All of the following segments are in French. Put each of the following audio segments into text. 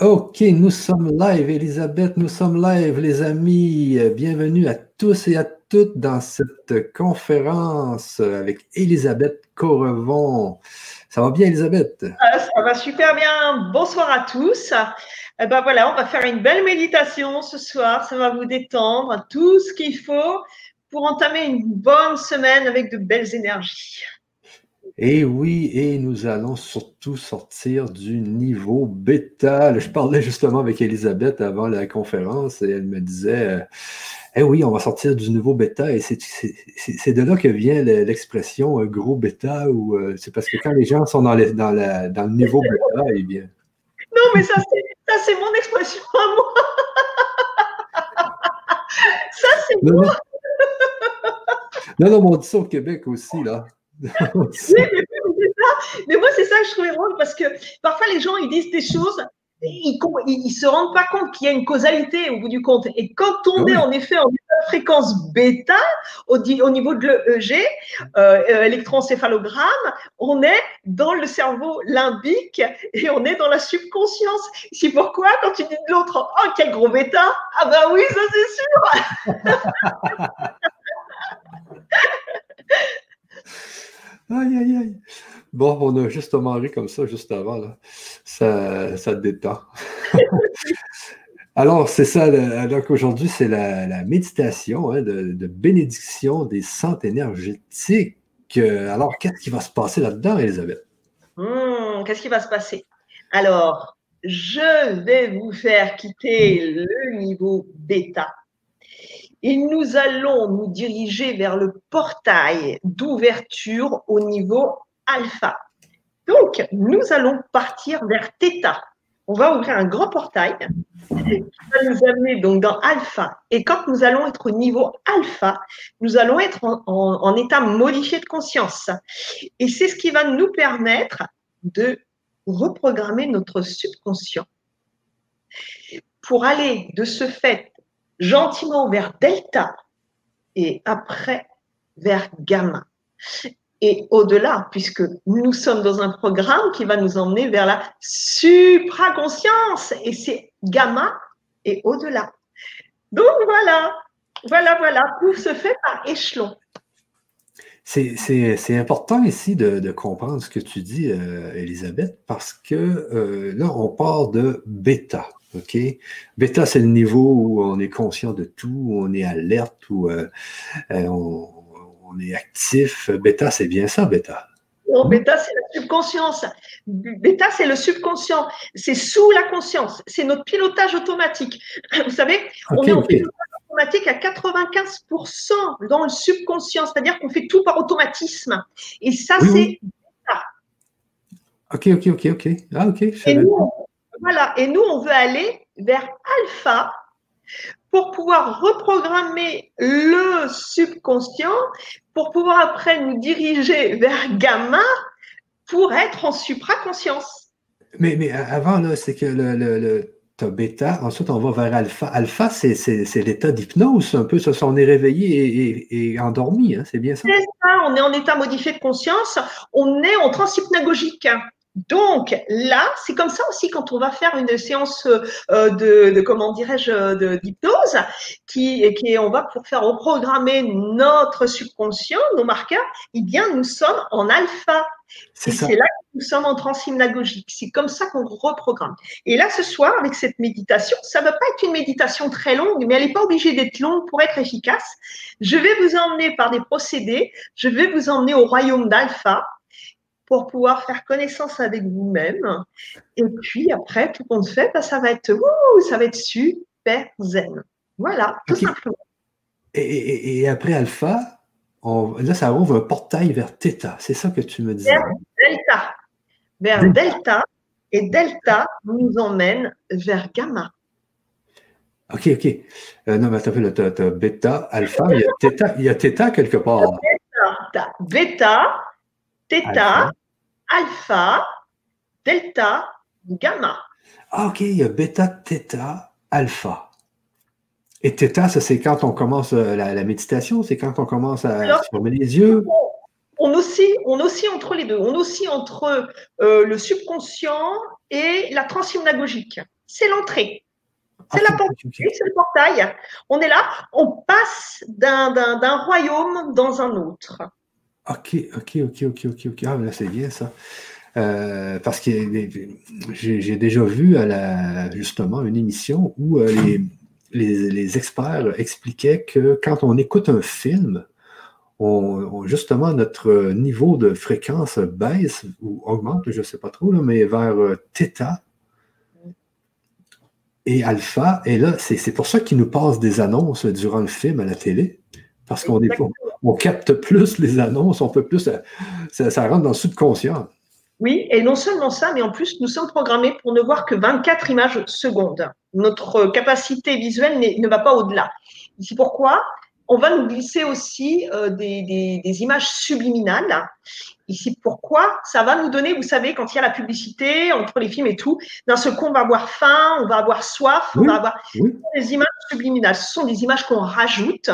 Ok, nous sommes live, Elisabeth, nous sommes live, les amis. Bienvenue à tous et à toutes dans cette conférence avec Elisabeth Correvon. Ça va bien, Elisabeth? Ah, ça va super bien. Bonsoir à tous. Eh ben voilà, on va faire une belle méditation ce soir. Ça va vous détendre, tout ce qu'il faut pour entamer une bonne semaine avec de belles énergies. Et oui, et nous allons surtout sortir du niveau bêta. Je parlais justement avec Elisabeth avant la conférence et elle me disait, euh, eh oui, on va sortir du niveau bêta et c'est de là que vient l'expression euh, gros bêta ou euh, c'est parce que quand les gens sont dans, dans, le niveau bêta, eh bien. Non, mais ça, c'est mon expression à moi. ça, c'est moi. Non, non, mais on dit ça au Québec aussi, là. Oui, mais, moi, c'est ça que je trouvais drôle parce que parfois les gens ils disent des choses, ils ne se rendent pas compte qu'il y a une causalité au bout du compte. Et quand on est en effet en fréquence bêta au, au niveau de l'EEG, euh, euh, électroencéphalogramme, on est dans le cerveau limbique et on est dans la subconscience. C'est pourquoi quand tu dis de l'autre, oh quel gros bêta, ah ben oui, ça c'est sûr. Aïe, aïe, aïe. Bon, on a juste ri comme ça juste avant. Là. Ça, ça détend. Alors, c'est ça. Donc, aujourd'hui, c'est la, méditation hein, de, bénédiction des centres énergétiques. Alors, qu'est-ce qui va se passer là-dedans, Elisabeth? Hmm, qu'est-ce qui va se passer? Alors, je vais vous faire quitter le niveau bêta et nous allons nous diriger vers le portail d'ouverture au niveau alpha. Donc, nous allons partir vers θ. On va ouvrir un grand portail qui va nous amener donc dans alpha. Et quand nous allons être au niveau alpha, nous allons être en état modifié de conscience. Et c'est ce qui va nous permettre de reprogrammer notre subconscient pour aller de ce fait gentiment vers delta et après vers gamma. Et au-delà, puisque nous sommes dans un programme qui va nous emmener vers la supraconscience, et c'est gamma et au-delà. Donc voilà, voilà, voilà, tout se fait par échelon. C'est important ici de, comprendre ce que tu dis, euh, Elisabeth, parce que euh, là, on part de bêta. OK? Bêta, c'est le niveau où on est conscient de tout, où on est alerte, où euh, euh, on, est actif. Bêta, c'est bien ça, bêta? Non, bêta, c'est la subconscience. Bêta, c'est le subconscient. C'est sous la conscience. C'est notre pilotage automatique. Vous savez, on est en pilotage automatique à 95% dans le subconscient, c'est-à-dire qu'on fait tout par automatisme. Et ça, c'est bêta. Ok, ok, ok, ok. Ah, ok. Voilà, et nous, on veut aller vers alpha pour pouvoir reprogrammer le subconscient, pour pouvoir après nous diriger vers gamma pour être en supraconscience. Mais, mais avant, là, c'est que le, le, bêta, ensuite on va vers alpha. Alpha, c'est l'état d'hypnose, un peu, ça, on est réveillé et, endormi, hein, c'est bien ça? C'est ça, on est en état modifié de conscience, on est en transhypnagogique. Donc là, c'est comme ça aussi quand on va faire une séance euh, de, comment dirais-je, d'hypnose, qui, qui on va pour faire reprogrammer notre subconscient, nos marqueurs. Eh bien, nous sommes en alpha. C'est là que nous sommes en transhymnagogique. C'est comme ça qu'on reprogramme. Et là, ce soir, avec cette méditation, ça ne va pas être une méditation très longue, mais elle n'est pas obligée d'être longue pour être efficace. Je vais vous emmener par des procédés. Je vais vous emmener au royaume d'alpha pour pouvoir faire connaissance avec vous-même. Et puis après, tout compte fait, bah, ça va être ouh, ça va être super zen. Voilà, tout simplement. Et, après Alpha, là, ça ouvre un portail vers Theta. C'est ça que tu me disais. Vers hein? Delta. Vers Delta. Et Delta nous emmène vers Gamma. OK, OK. Euh, non, mais tu as, as, bêta, alpha, il y a theta, y a quelque part. beta Theta, alpha. delta, gamma. Ah, ok, il y a bêta, theta, alpha. Et theta, ça c'est quand on commence euh, la, méditation, c'est quand on commence à fermer les yeux? On oscille, on entre les deux. On oscille entre euh, le subconscient et la transhymnagogique. c'est l'entrée. C'est la porte, c'est le portail. On est là, on passe d'un royaume dans un autre. Ok, ok, ok, ok, ok, ok. Ah, là, c'est bien ça. Euh, parce que j'ai déjà vu à la, justement une émission où euh, les, experts expliquaient que quand on écoute un film, on, justement notre niveau de fréquence baisse ou augmente, je ne sais pas trop, mais vers euh, θ et alpha. Et là, c'est pour ça qu'ils nous passent des annonces durant le film à la télé. Parce qu'on on capte plus les annonces, on peut plus, ça, ça rentre dans le subconscient. Oui, et non seulement ça, mais en plus, nous sommes programmés pour ne voir que 24 images secondes. Notre capacité visuelle ne va pas au-delà. C'est pourquoi on va nous glisser aussi euh, des, images subliminales. Ici, pourquoi Ça va nous donner, vous savez, quand il y a la publicité entre les films et tout, d'un seul coup, on va avoir faim, on va avoir soif, on va avoir des images subliminales. Ce sont des images qu'on rajoute,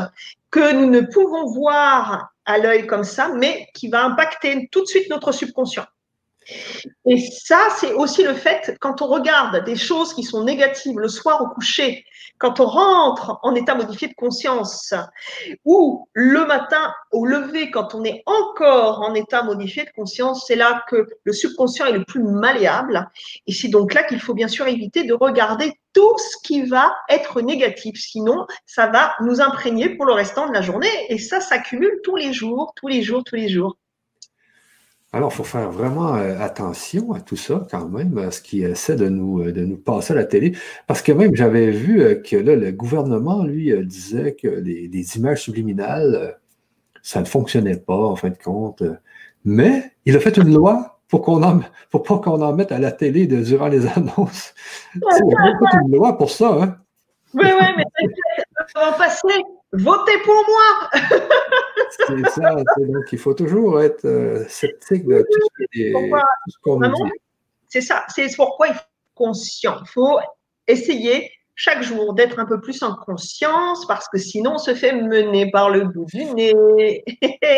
que nous ne pouvons voir à l'œil comme ça, mais qui va impacter tout de suite notre subconscient. Et ça, c'est aussi le fait, quand on regarde des choses qui sont négatives le soir au coucher, quand on rentre en état modifié de conscience, ou le matin au lever, quand on est encore en état modifié de conscience, c'est là que le subconscient est le plus malléable. Et c'est donc là qu'il faut bien sûr éviter de regarder tout ce qui va être négatif. Sinon, ça va nous imprégner pour le restant de la journée. Et ça s'accumule tous les jours, tous les jours, tous les jours. Alors, il faut faire vraiment euh, attention à tout ça quand même, à ce qui essaie de nous, euh, de nous passer à la télé. Parce que même, j'avais vu euh, que là, le gouvernement, lui, disait que les, images subliminales, ça ne fonctionnait pas, en fin de compte. Mais il a fait une loi pour qu'on en, pour pas qu'on en mette à la télé de, durant les annonces. il a fait une loi pour ça, hein? Oui, oui, mais ça va passer. Votez pour moi! c'est ça. Donc, il faut toujours être euh, sceptique de tout ce qu'on nous dit. C'est ça. C'est pourquoi il faut être conscient. Il faut essayer chaque jour d'être un peu plus en conscience parce que sinon on se fait mener par le bout du nez.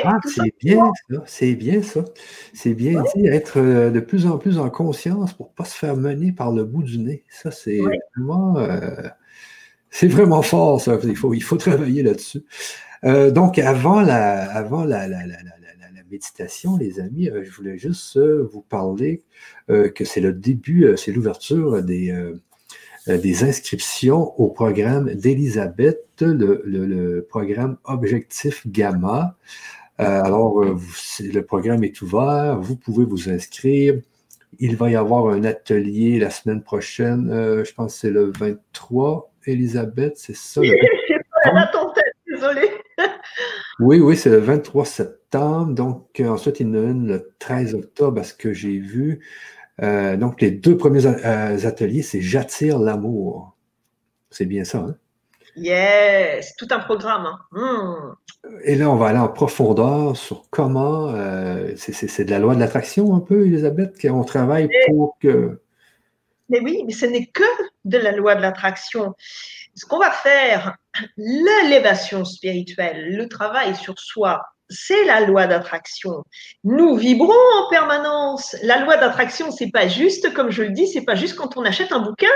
ah, c'est bien ça, c'est bien ça. C'est bien dit, être euh, de plus en plus en conscience pour ne pas se faire mener par le bout du nez. Ça, c'est vraiment, euh, c'est vraiment fort, ça. Il faut, il faut travailler là-dessus. Euh, donc, avant la, avant la, la, la, la méditation, les amis, euh, je voulais juste euh, vous parler que c'est le début, c'est l'ouverture des, des inscriptions au programme d'Elisabeth, le, le, programme Objectif Gamma. alors, le programme est ouvert, vous pouvez vous inscrire. Il va y avoir un atelier la semaine prochaine, je pense que c'est le 23, Elisabeth, c'est ça? Je sais pas la tête, désolé. Oui, oui, c'est le 23 septembre. Donc, euh, ensuite, il y en a une le 13 octobre, à ce que j'ai vu. Euh, donc, les deux premiers euh, ateliers, c'est J'attire l'amour. C'est bien ça, hein? Yes, tout un programme. Hein. Hmm. Et là, on va aller en profondeur sur comment, c'est de la loi de l'attraction un peu, Elisabeth, qu'on travaille pour que... Mais oui, mais ce n'est que de la loi de l'attraction. Ce qu'on va faire, l'élévation spirituelle, le travail sur soi, c'est la loi d'attraction. Nous vibrons en permanence. La loi d'attraction, c'est pas juste, comme je le dis, c'est pas juste quand on achète un bouquin.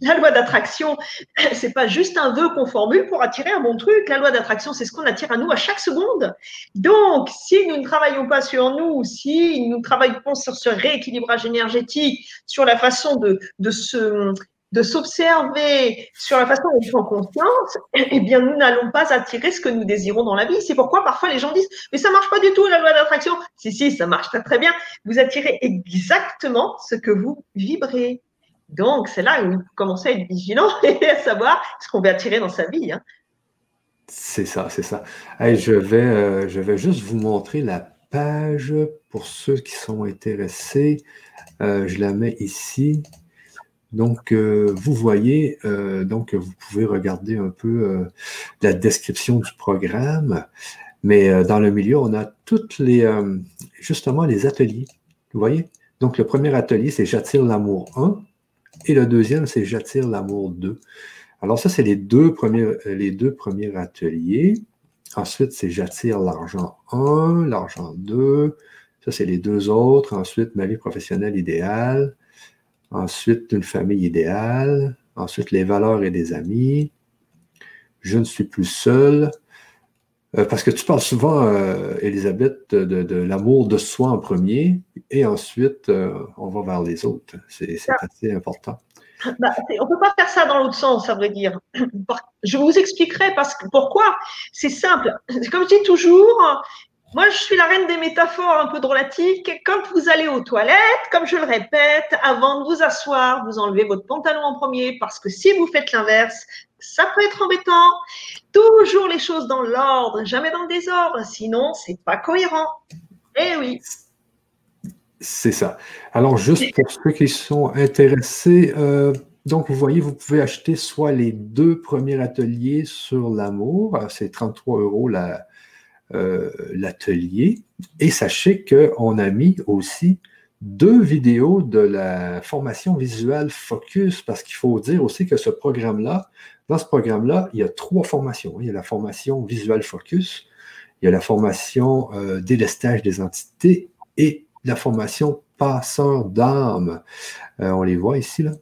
La loi d'attraction, c'est pas juste un vœu qu'on formule pour attirer un bon truc. La loi d'attraction, c'est ce qu'on attire à nous à chaque seconde. Donc, si nous ne travaillons pas sur nous, si nous ne travaillons pas sur ce rééquilibrage énergétique, sur la façon de, de se de s'observer sur la façon dont ils font conscience, eh bien, nous n'allons pas attirer ce que nous désirons dans la vie. C'est pourquoi parfois les gens disent, mais ça marche pas du tout, la loi d'attraction. Si, si, ça marche très, très bien. Vous attirez exactement ce que vous vibrez. Donc, c'est là où vous commencez à être vigilant et à savoir ce qu'on veut attirer dans sa vie. Hein. C'est ça, c'est ça. je, vais, euh, je vais juste vous montrer la page pour ceux qui sont intéressés. Euh, je la mets ici. Donc, euh, vous voyez, euh, donc vous pouvez regarder un peu euh, la description du programme, mais dans le milieu, on a toutes les, justement, les ateliers. Vous voyez? Donc, le premier atelier, c'est J'attire l'amour 1, et le deuxième, c'est J'attire l'amour 2. Alors, ça, c'est les deux premiers, les deux premiers ateliers. Ensuite, c'est J'attire l'argent 1, l'argent 2. Ça, c'est les deux autres. Ensuite, ma vie professionnelle idéale. Ensuite, une famille idéale. Ensuite, les valeurs et des amis. Je ne suis plus seul. Euh, parce que tu parles souvent, euh, Elisabeth, de, l'amour de soi en premier, et ensuite, euh, on va vers les autres. C'est assez important. Bah, on ne peut pas faire ça dans l'autre sens, à vrai dire. Je vous expliquerai parce que, pourquoi. C'est simple. Comme je dis toujours, moi, je suis la reine des métaphores un peu drôlatiques. Quand vous allez aux toilettes, comme je le répète, avant de vous asseoir, vous enlevez votre pantalon en premier parce que si vous faites l'inverse, ça peut être embêtant. Toujours les choses dans l'ordre, jamais dans le désordre, sinon c'est pas cohérent. Eh oui. C'est ça. Alors, juste pour ceux qui sont intéressés, euh, donc vous voyez, vous pouvez acheter soit les deux premiers ateliers sur l'amour, c'est 33 euros la, euh, l'atelier. Et sachez qu'on a mis aussi deux vidéos de la formation visuelle Focus, parce qu'il faut dire aussi que ce programme-là, dans ce programme-là, il y a trois formations. Il y a la formation visuelle Focus, il y a la formation euh, délestage des entités et la formation passeur d'âme. Euh, on les voit ici, là.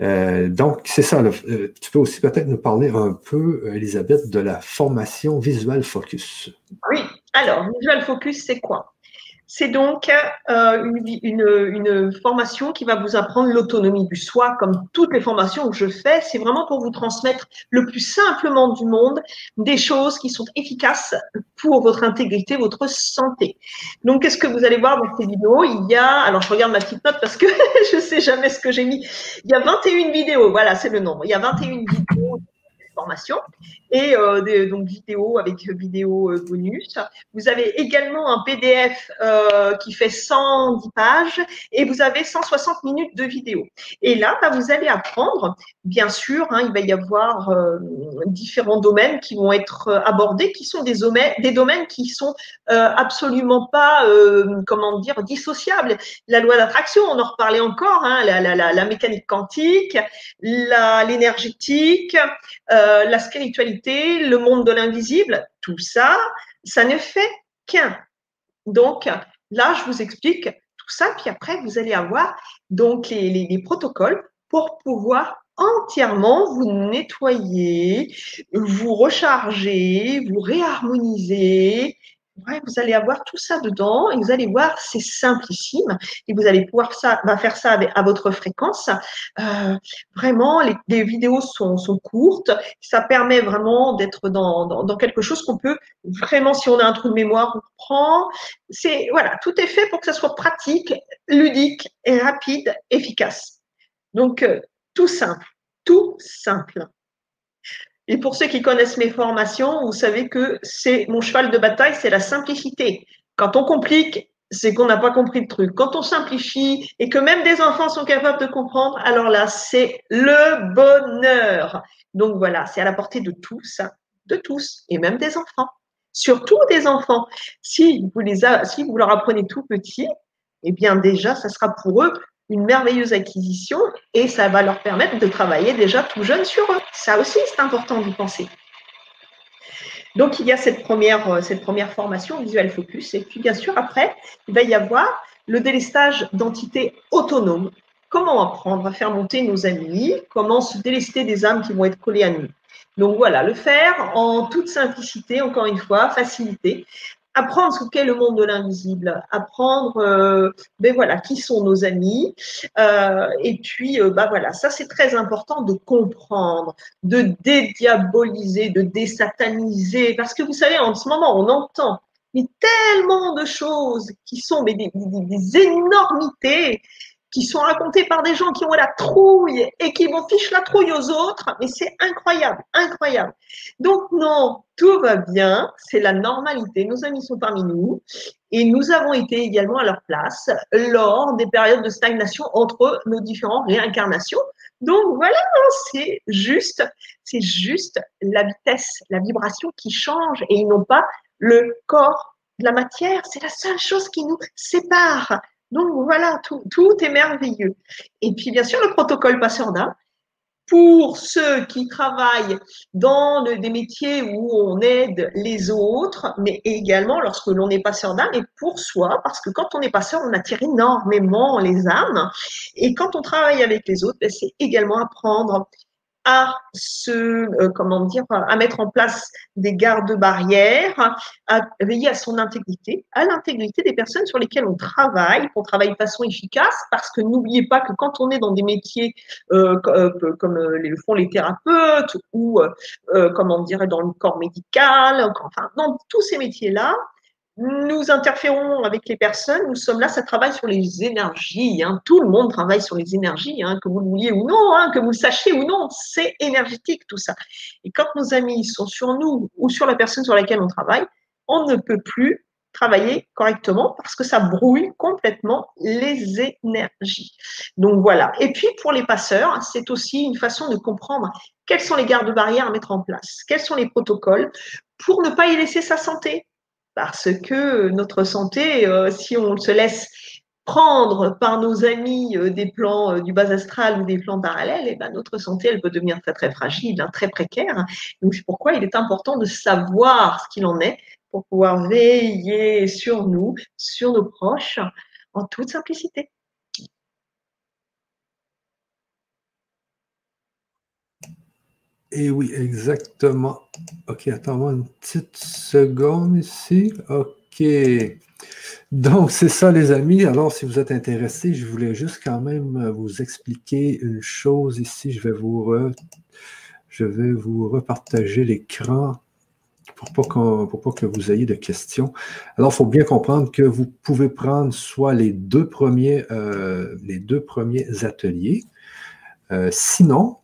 Euh, donc, c'est ça. Euh, tu peux aussi peut-être nous parler un peu, Elisabeth, de la formation Visual Focus. Oui, alors, Visual Focus, c'est quoi? C'est donc euh, une, formation qui va vous apprendre l'autonomie du soi, comme toutes les formations que je fais. C'est vraiment pour vous transmettre le plus simplement du monde des choses qui sont efficaces pour votre intégrité, votre santé. Donc, qu'est-ce que vous allez voir dans ces vidéos Il y a, alors je regarde ma petite note parce que je sais jamais ce que j'ai mis. Il y a 21 vidéos, voilà, c'est le nombre. Il y a 21 vidéos formation et euh, des, donc vidéo avec vidéo euh, bonus. Vous avez également un PDF euh, qui fait 110 pages et vous avez 160 minutes de vidéo. Et là, bah, vous allez apprendre, bien sûr, hein, il va y avoir différents domaines qui vont être abordés, qui sont des domaines, des domaines qui sont absolument pas, comment dire, dissociables. La loi d'attraction, on en reparlait encore, hein, la, la, la, la, mécanique quantique, l'énergétique, la spiritualité le monde de l'invisible, tout ça, ça ne fait qu'un. Donc là, je vous explique tout ça, puis après, vous allez avoir donc les protocoles pour pouvoir entièrement vous nettoyer, vous recharger, vous réharmoniser, vous allez avoir tout ça dedans et vous allez voir, c'est simplissime et vous allez pouvoir ça, va faire ça à votre fréquence. Euh, vraiment, les, vidéos sont, courtes. Ça permet vraiment d'être dans, quelque chose qu'on peut vraiment, si on a un trou de mémoire, on prend. C'est voilà, tout est fait pour que ça soit pratique, ludique et rapide, efficace. Donc euh, tout simple, tout simple. Et pour ceux qui connaissent mes formations, vous savez que c'est mon cheval de bataille, c'est la simplicité. Quand on complique, c'est qu'on n'a pas compris le truc. Quand on simplifie et que même des enfants sont capables de comprendre, alors là, c'est le bonheur. Donc voilà, c'est à la portée de tous, de tous, et même des enfants. Surtout des enfants. Si vous, les si vous leur apprenez tout petit, eh bien déjà, ça sera pour eux une merveilleuse acquisition et ça va leur permettre de travailler déjà tout jeune sur eux. Ça aussi, c'est important d'y penser. Donc, il y a cette première, euh, cette première formation visuel focus. Et puis, bien sûr, après, il va y avoir le délestage d'entités autonomes. Comment apprendre à faire monter nos amis? Comment se délester des âmes qui vont être collées à nous? Donc voilà, le faire en toute simplicité, encore une fois, facilité, apprendre ce qu'est le monde de l'invisible, apprendre euh, ben voilà, qui sont nos amis. Euh, et puis, euh, ben voilà, ça c'est très important de comprendre, de dédiaboliser, de désataniser. Parce que vous savez, en ce moment, on entend mais tellement de choses qui sont des, des énormités qui sont racontés par des gens qui ont la trouille et qui vont ficher la trouille aux autres, mais c'est incroyable, incroyable. Donc non, tout va bien, c'est la normalité, nos amis sont parmi nous et nous avons été également à leur place lors des périodes de stagnation entre nos différentes réincarnations. Donc voilà, c'est juste, c'est juste la vitesse, la vibration qui change et n'ont pas le corps de la matière. C'est la seule chose qui nous sépare. Donc voilà, tout, est merveilleux. Et puis bien sûr, le protocole passeur d'âme pour ceux qui travaillent dans des métiers où on aide les autres, mais également lorsque l'on est passeur d'âme et pour soi, parce que quand on est passeur, on attire énormément les âmes. Et quand on travaille avec les autres, ben, c'est également apprendre à se, euh, comment dire, à mettre en place des gardes-barrières, à veiller à son intégrité, à l'intégrité des personnes sur lesquelles on travaille, qu'on travaille de façon efficace, parce que n'oubliez pas que quand on est dans des métiers euh, euh comme euh, le font les thérapeutes ou, comment dire, dans le corps médical, enfin, dans tous ces métiers-là, nous interférons avec les personnes, nous sommes là, ça travaille sur les énergies. Hein. Tout le monde travaille sur les énergies, hein, que vous le vouliez ou non, hein, que vous le sachiez ou non, c'est énergétique tout ça. Et quand nos amis sont sur nous ou sur la personne sur laquelle on travaille, on ne peut plus travailler correctement parce que ça brouille complètement les énergies. Donc voilà. Et puis pour les passeurs, c'est aussi une façon de comprendre quels sont les gardes-barrières à mettre en place, quels sont les protocoles pour ne pas y laisser sa santé, parce que notre santé, euh, si on se laisse prendre par nos amis euh, des plans euh, du bas astral ou des plans parallèles, eh ben, notre santé, elle peut devenir très très fragile, hein, très précaire. Donc c'est pourquoi il est important de savoir ce qu'il en est pour pouvoir veiller sur nous, sur nos proches, en toute simplicité. Et eh oui, exactement. OK, attends-moi une petite seconde ici. OK. Donc, c'est ça, les amis. Alors, si vous êtes intéressés, je voulais juste quand même vous expliquer une chose ici. Je vais vous, je vais vous repartager l'écran pour pas, pour pas que vous ayez de questions. Alors, il faut bien comprendre que vous pouvez prendre soit les deux premiers, euh, les deux premiers ateliers. Euh, sinon,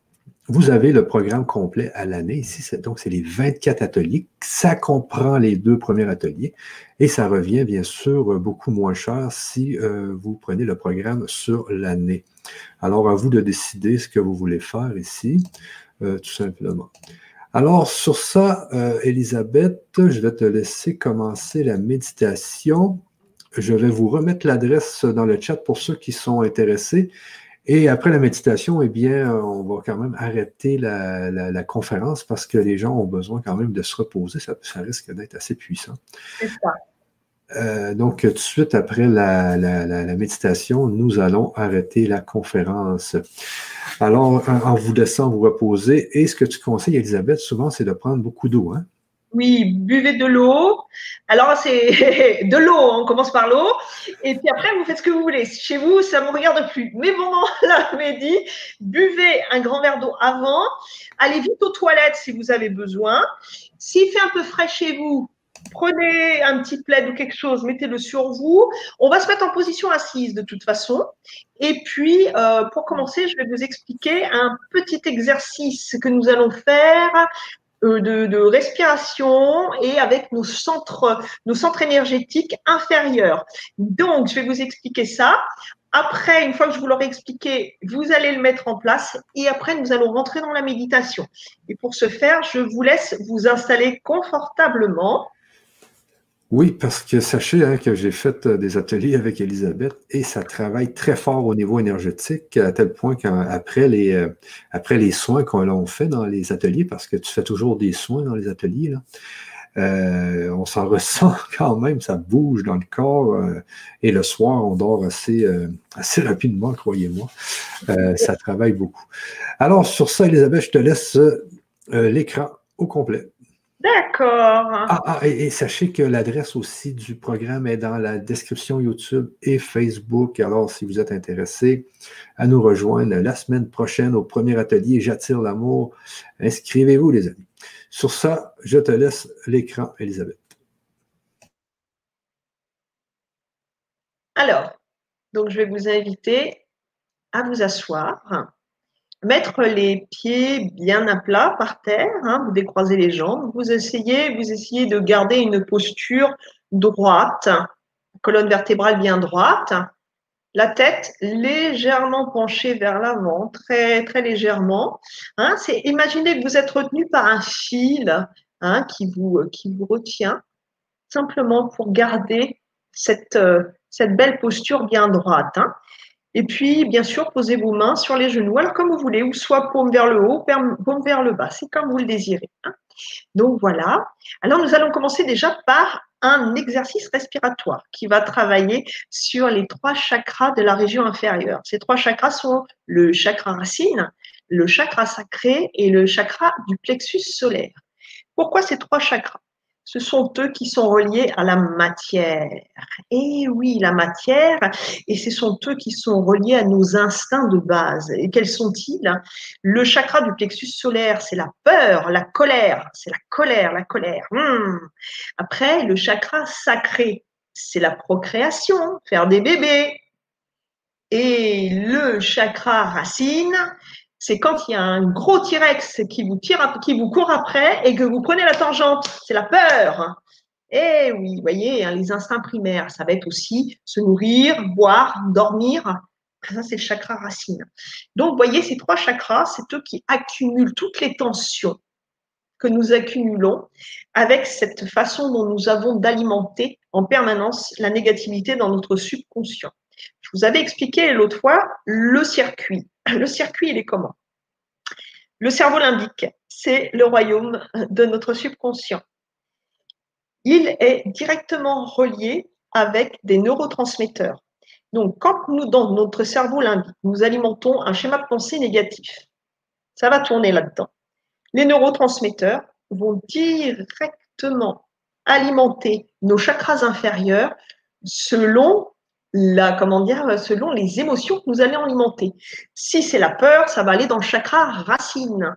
vous avez le programme complet à l'année. Ici, donc, c'est les 24 ateliers. Ça comprend les deux premiers ateliers et ça revient, bien sûr, beaucoup moins cher si euh, vous prenez le programme sur l'année. Alors, à vous de décider ce que vous voulez faire ici, euh, tout simplement. Alors, sur ça, euh, Elisabeth, je vais te laisser commencer la méditation. Je vais vous remettre l'adresse dans le chat pour ceux qui sont intéressés. Et après la méditation, eh bien, on va quand même arrêter la, conférence parce que les gens ont besoin quand même de se reposer. Ça, risque d'être assez puissant. C'est ça. Euh, donc, tout de suite après la, méditation, nous allons arrêter la conférence. Alors, en, vous laissant vous reposer, et ce que tu conseilles, Elisabeth, souvent, c'est de prendre beaucoup d'eau. Hein? Oui, buvez de l'eau. Alors, c'est de l'eau, on commence par l'eau. Et puis après, vous faites ce que vous voulez. Chez vous, ça ne me regarde plus. Mais bon, là, Mehdi, buvez un grand verre d'eau avant. Allez vite aux toilettes si vous avez besoin. S'il fait un peu frais chez vous, prenez un petit plaid ou quelque chose, mettez-le sur vous. On va se mettre en position assise de toute façon. Et puis, euh, pour commencer, je vais vous expliquer un petit exercice que nous allons faire euh, de, respiration et avec nos centres, nos centres énergétiques inférieurs. Donc, je vais vous expliquer ça. Après, une fois que je vous l'aurai expliqué, vous allez le mettre en place et après, nous allons rentrer dans la méditation. Et pour ce faire, je vous laisse vous installer confortablement oui, parce que sachez hein, que j'ai fait euh, des ateliers avec Elisabeth et ça travaille très fort au niveau énergétique, à tel point qu'après les, euh, après les soins qu'on fait dans les ateliers, parce que tu fais toujours des soins dans les ateliers, euh, on s'en ressent quand même, ça bouge dans le corps et le soir, on dort assez, assez rapidement, croyez-moi. ça travaille beaucoup. Alors, sur ça, Elisabeth, je te laisse l'écran au complet. D'accord. Ah, ah et, sachez que l'adresse aussi du programme est dans la description YouTube et Facebook. Alors, si vous êtes intéressé à nous rejoindre la semaine prochaine au premier atelier J'attire l'amour, inscrivez-vous, les amis. Sur ça, je te laisse l'écran, Elisabeth. Alors, donc je vais vous inviter à vous asseoir mettre les pieds bien à plat par terre, hein, vous décroisez les jambes, vous essayez, vous essayez de garder une posture droite, colonne vertébrale bien droite, la tête légèrement penchée vers l'avant, très légèrement. Hein, c'est imaginez que vous êtes retenu par un fil hein, qui vous retient, simplement pour garder cette euh, cette belle posture bien droite. Et puis, bien sûr, posez vos mains sur les genoux, alors comme vous voulez, ou soit paume vers le haut, paume vers le bas, c'est comme vous le désirez. Hein. Donc voilà. Alors nous allons commencer déjà par un exercice respiratoire qui va travailler sur les trois chakras de la région inférieure. Ces trois chakras sont le chakra racine, le chakra sacré et le chakra du plexus solaire. Pourquoi ces trois chakras? Ce sont eux qui sont reliés à la matière. Et oui, la matière, et ce sont eux qui sont reliés à nos instincts de base. Et quels sont-ils? Le chakra du plexus solaire, c'est la peur, la colère, c'est la colère, la colère. Hmm. Après, le chakra sacré, c'est la procréation, faire des bébés. Et le chakra racine, c'est quand il y a un gros T-Rex qui vous tire, qui vous court après et que vous prenez la tangente. C'est la peur. Eh oui, vous voyez, hein, les instincts primaires, ça va être aussi se nourrir, boire, dormir. Ça, c'est le chakra racine. Donc, voyez, ces trois chakras, c'est eux qui accumulent toutes les tensions que nous accumulons avec cette façon dont nous avons d'alimenter en permanence la négativité dans notre subconscient. Je vous avais expliqué l'autre fois le circuit. Le circuit, il est comment? Le cerveau limbique, c'est le royaume de notre subconscient. Il est directement relié avec des neurotransmetteurs. Donc, quand nous, dans notre cerveau limbique, nous alimentons un schéma de pensée négatif, ça va tourner là-dedans. Les neurotransmetteurs vont directement alimenter nos chakras inférieurs selon la, comment dire, selon les émotions que nous allons alimenter. Si c'est la peur, ça va aller dans le chakra racine.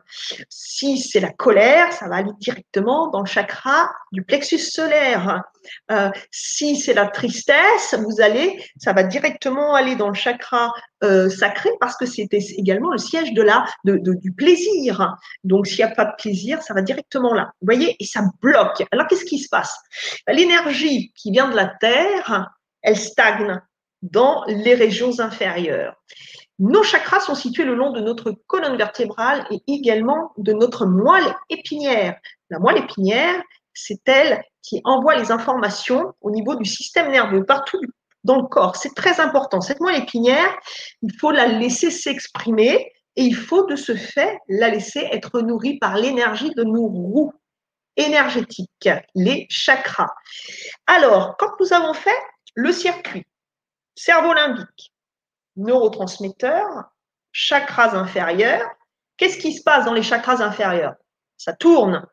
Si c'est la colère, ça va aller directement dans le chakra du plexus solaire. Euh, si c'est la tristesse, vous allez, ça va directement aller dans le chakra euh, sacré parce que c'était également le siège de la, de, du plaisir. Donc, s'il n'y a pas de plaisir, ça va directement là. Vous voyez, et ça bloque. Alors, qu'est-ce qui se passe? L'énergie qui vient de la Terre, elle stagne dans les régions inférieures. Nos chakras sont situés le long de notre colonne vertébrale et également de notre moelle épinière. La moelle épinière, c'est elle qui envoie les informations au niveau du système nerveux partout dans le corps. C'est très important. Cette moelle épinière, il faut la laisser s'exprimer et il faut de ce fait la laisser être nourrie par l'énergie de nos roues énergétiques, les chakras. Alors, quand nous avons fait le circuit cerveau limbique, neurotransmetteurs, chakras inférieurs. Qu'est-ce qui se passe dans les chakras inférieurs? Ça tourne.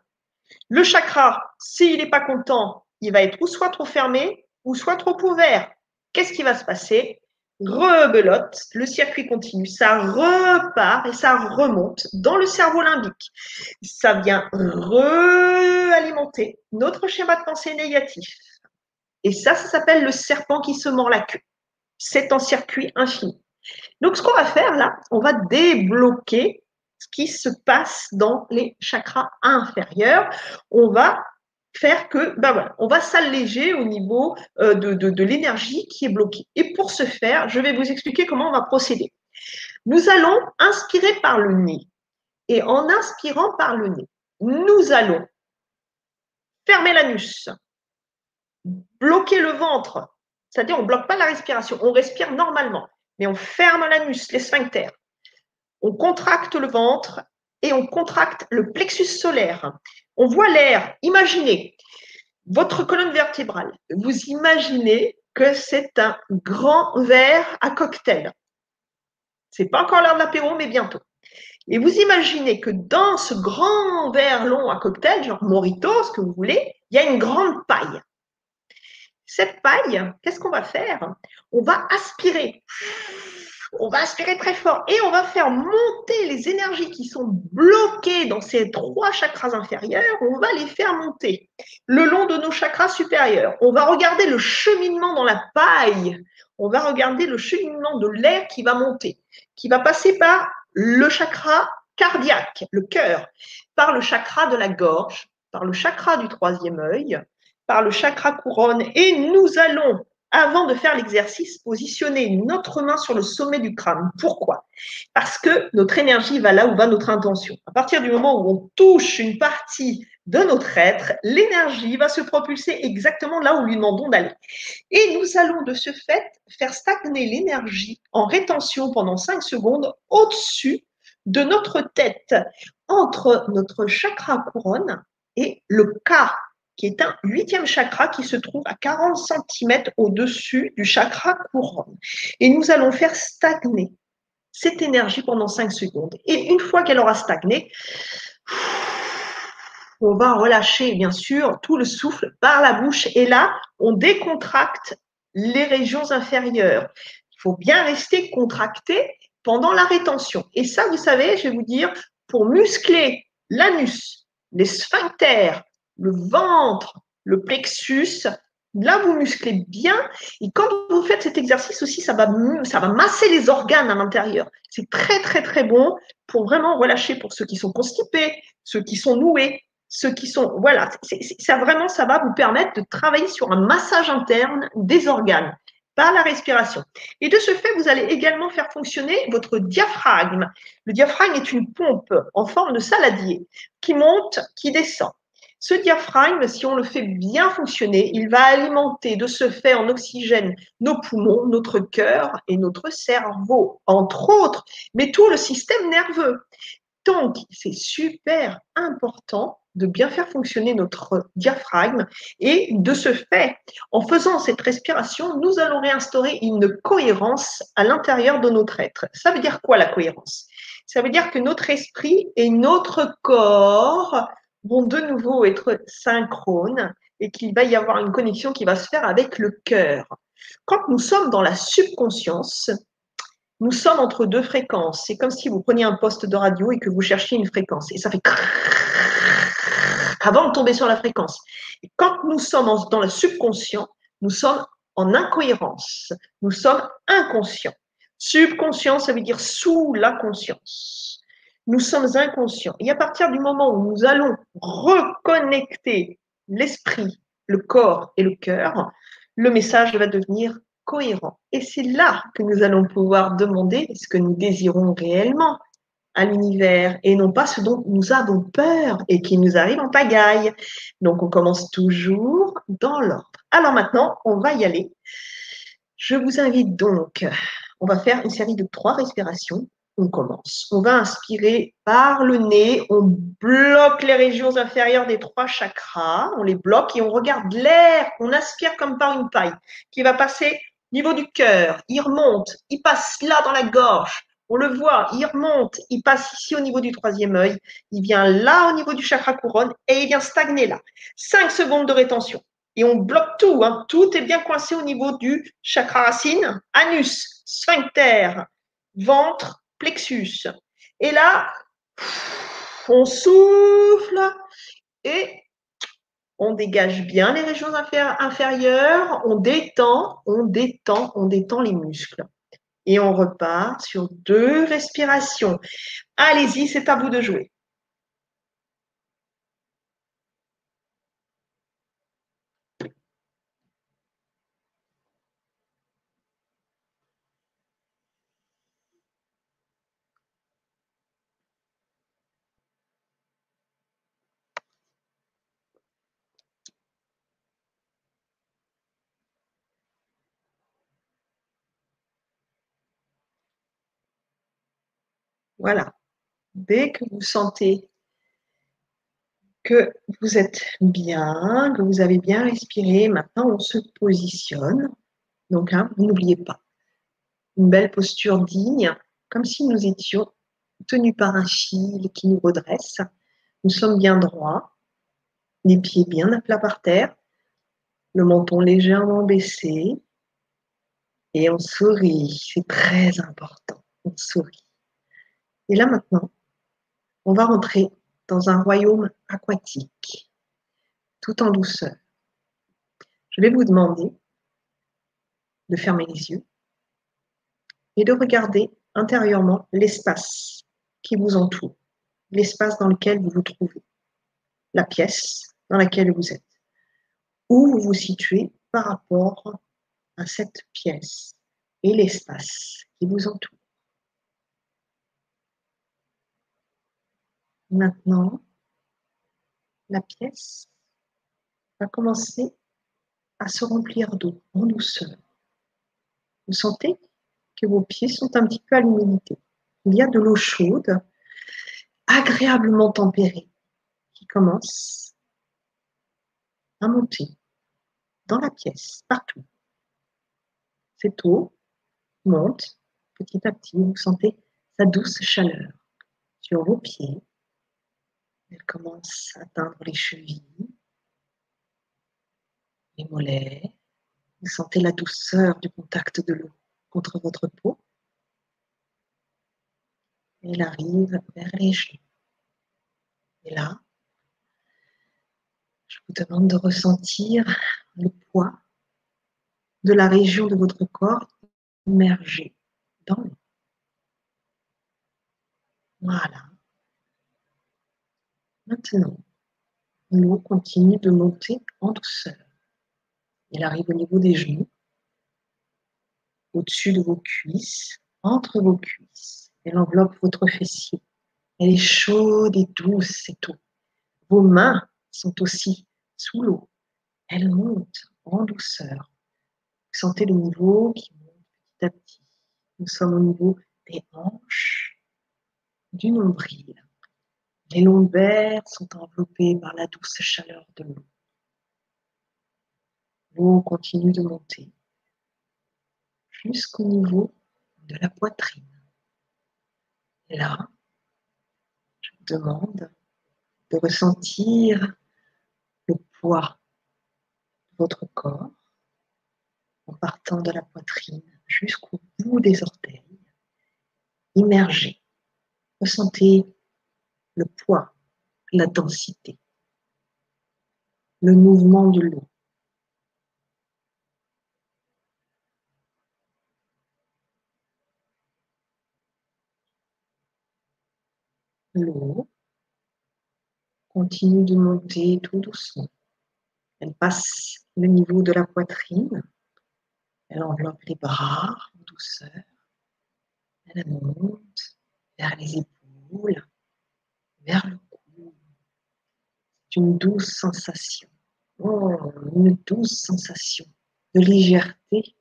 Le chakra, s'il n'est pas content, il va être ou soit trop fermé ou soit trop ouvert. Qu'est-ce qui va se passer? Rebelote, le circuit continue, ça repart et ça remonte dans le cerveau limbique. Ça vient réalimenter notre schéma de pensée négatif. Et ça, ça s'appelle le serpent qui se mord la queue c'est en circuit infini. Donc, ce qu'on va faire là, on va débloquer ce qui se passe dans les chakras inférieurs. On va faire que, ben voilà, on va s'alléger au niveau euh, de, de l'énergie qui est bloquée. Et pour ce faire, je vais vous expliquer comment on va procéder. Nous allons inspirer par le nez. Et en inspirant par le nez, nous allons fermer l'anus, bloquer le ventre, c'est-à-dire, on ne bloque pas la respiration, on respire normalement, mais on ferme l'anus, les sphincters. On contracte le ventre et on contracte le plexus solaire. On voit l'air. Imaginez votre colonne vertébrale. Vous imaginez que c'est un grand verre à cocktail. C'est pas encore l'heure de l'apéro, mais bientôt. Et vous imaginez que dans ce grand verre long à cocktail, genre Morito, ce que vous voulez, il y a une grande paille. Cette paille, qu'est-ce qu'on va faire? On va aspirer. On va aspirer très fort et on va faire monter les énergies qui sont bloquées dans ces trois chakras inférieurs. On va les faire monter le long de nos chakras supérieurs. On va regarder le cheminement dans la paille. On va regarder le cheminement de l'air qui va monter, qui va passer par le chakra cardiaque, le cœur, par le chakra de la gorge, par le chakra du troisième œil, par le chakra couronne et nous allons, avant de faire l'exercice, positionner notre main sur le sommet du crâne. Pourquoi? Parce que notre énergie va là où va notre intention. À partir du moment où on touche une partie de notre être, l'énergie va se propulser exactement là où nous lui demandons d'aller. Et nous allons de ce fait faire stagner l'énergie en rétention pendant 5 secondes au-dessus de notre tête, entre notre chakra couronne et le K, qui est un huitième chakra qui se trouve à 40 cm au-dessus du chakra couronne. Et nous allons faire stagner cette énergie pendant 5 secondes. Et une fois qu'elle aura stagné, on va relâcher bien sûr tout le souffle par la bouche et là, on décontracte les régions inférieures. Il faut bien rester contracté pendant la rétention. Et ça, vous savez, je vais vous dire, pour muscler l'anus, les sphincters, le ventre, le plexus, là, vous musclez bien. Et quand vous faites cet exercice aussi, ça va, ça va masser les organes à l'intérieur. C'est très, très, très bon pour vraiment relâcher pour ceux qui sont constipés, ceux qui sont noués, ceux qui sont, voilà, ça vraiment, ça va vous permettre de travailler sur un massage interne des organes par la respiration. Et de ce fait, vous allez également faire fonctionner votre diaphragme. Le diaphragme est une pompe en forme de saladier qui monte, qui descend. Ce diaphragme, si on le fait bien fonctionner, il va alimenter de ce fait en oxygène nos poumons, notre cœur et notre cerveau, entre autres, mais tout le système nerveux. Donc, c'est super important de bien faire fonctionner notre diaphragme et de ce fait, en faisant cette respiration, nous allons réinstaurer une cohérence à l'intérieur de notre être. Ça veut dire quoi la cohérence? Ça veut dire que notre esprit et notre corps vont de nouveau être synchrones et qu'il va y avoir une connexion qui va se faire avec le cœur. Quand nous sommes dans la subconscience, nous sommes entre deux fréquences. C'est comme si vous preniez un poste de radio et que vous cherchiez une fréquence. Et ça fait avant de tomber sur la fréquence. Et quand nous sommes dans le subconscient, nous sommes en incohérence. Nous sommes inconscients. Subconscient, ça veut dire sous la conscience. Nous sommes inconscients. Et à partir du moment où nous allons reconnecter l'esprit, le corps et le cœur, le message va devenir cohérent. Et c'est là que nous allons pouvoir demander ce que nous désirons réellement à l'univers et non pas ce dont nous avons peur et qui nous arrive en pagaille. Donc on commence toujours dans l'ordre. Alors maintenant, on va y aller. Je vous invite donc, on va faire une série de trois respirations. On commence. On va inspirer par le nez, on bloque les régions inférieures des trois chakras, on les bloque et on regarde l'air, on aspire comme par une paille qui va passer Niveau du cœur, il remonte, il passe là dans la gorge. On le voit, il remonte, il passe ici au niveau du troisième œil, il vient là au niveau du chakra couronne et il vient stagner là. Cinq secondes de rétention. Et on bloque tout, hein. tout est bien coincé au niveau du chakra racine, anus, sphincter, ventre, plexus. Et là, on souffle et on dégage bien les régions inférieures, on détend, on détend, on détend les muscles. Et on repart sur deux respirations. Allez-y, c'est à vous de jouer. Voilà. Dès que vous sentez que vous êtes bien, que vous avez bien respiré, maintenant on se positionne. Donc, hein, n'oubliez pas, une belle posture digne, comme si nous étions tenus par un fil qui nous redresse. Nous sommes bien droits, les pieds bien à plat par terre, le menton légèrement baissé, et on sourit. C'est très important, on sourit. Et là maintenant, on va rentrer dans un royaume aquatique, tout en douceur. Je vais vous demander de fermer les yeux et de regarder intérieurement l'espace qui vous entoure, l'espace dans lequel vous vous trouvez, la pièce dans laquelle vous êtes, où vous vous situez par rapport à cette pièce et l'espace qui vous entoure. Maintenant, la pièce va commencer à se remplir d'eau en douceur. Vous sentez que vos pieds sont un petit peu à l'humidité. Il y a de l'eau chaude, agréablement tempérée, qui commence à monter dans la pièce, partout. Cette eau monte petit à petit, vous sentez sa douce chaleur sur vos pieds. Elle commence à atteindre les chevilles, les mollets. Vous sentez la douceur du contact de l'eau contre votre peau. Elle arrive vers les genoux. Et là, je vous demande de ressentir le poids de la région de votre corps immergée dans l'eau. Voilà. Maintenant, l'eau continue de monter en douceur. Elle arrive au niveau des genoux, au-dessus de vos cuisses, entre vos cuisses. Elle enveloppe votre fessier. Elle est chaude et douce, cette eau. Vos mains sont aussi sous l'eau. Elle monte en douceur. Vous sentez le niveau qui monte petit à petit. Nous sommes au niveau des hanches, du nombril. Les lombaires sont enveloppées par la douce chaleur de l'eau. L'eau continue de monter jusqu'au niveau de la poitrine. Là, je vous demande de ressentir le poids de votre corps en partant de la poitrine jusqu'au bout des orteils, immergé. Ressentez le poids, la densité, le mouvement de l'eau. L'eau continue de monter tout doucement. Elle passe le niveau de la poitrine. Elle enveloppe les bras en douceur. Elle monte vers les épaules, vers le cou. C'est une douce sensation. Oh, une douce sensation de légèreté.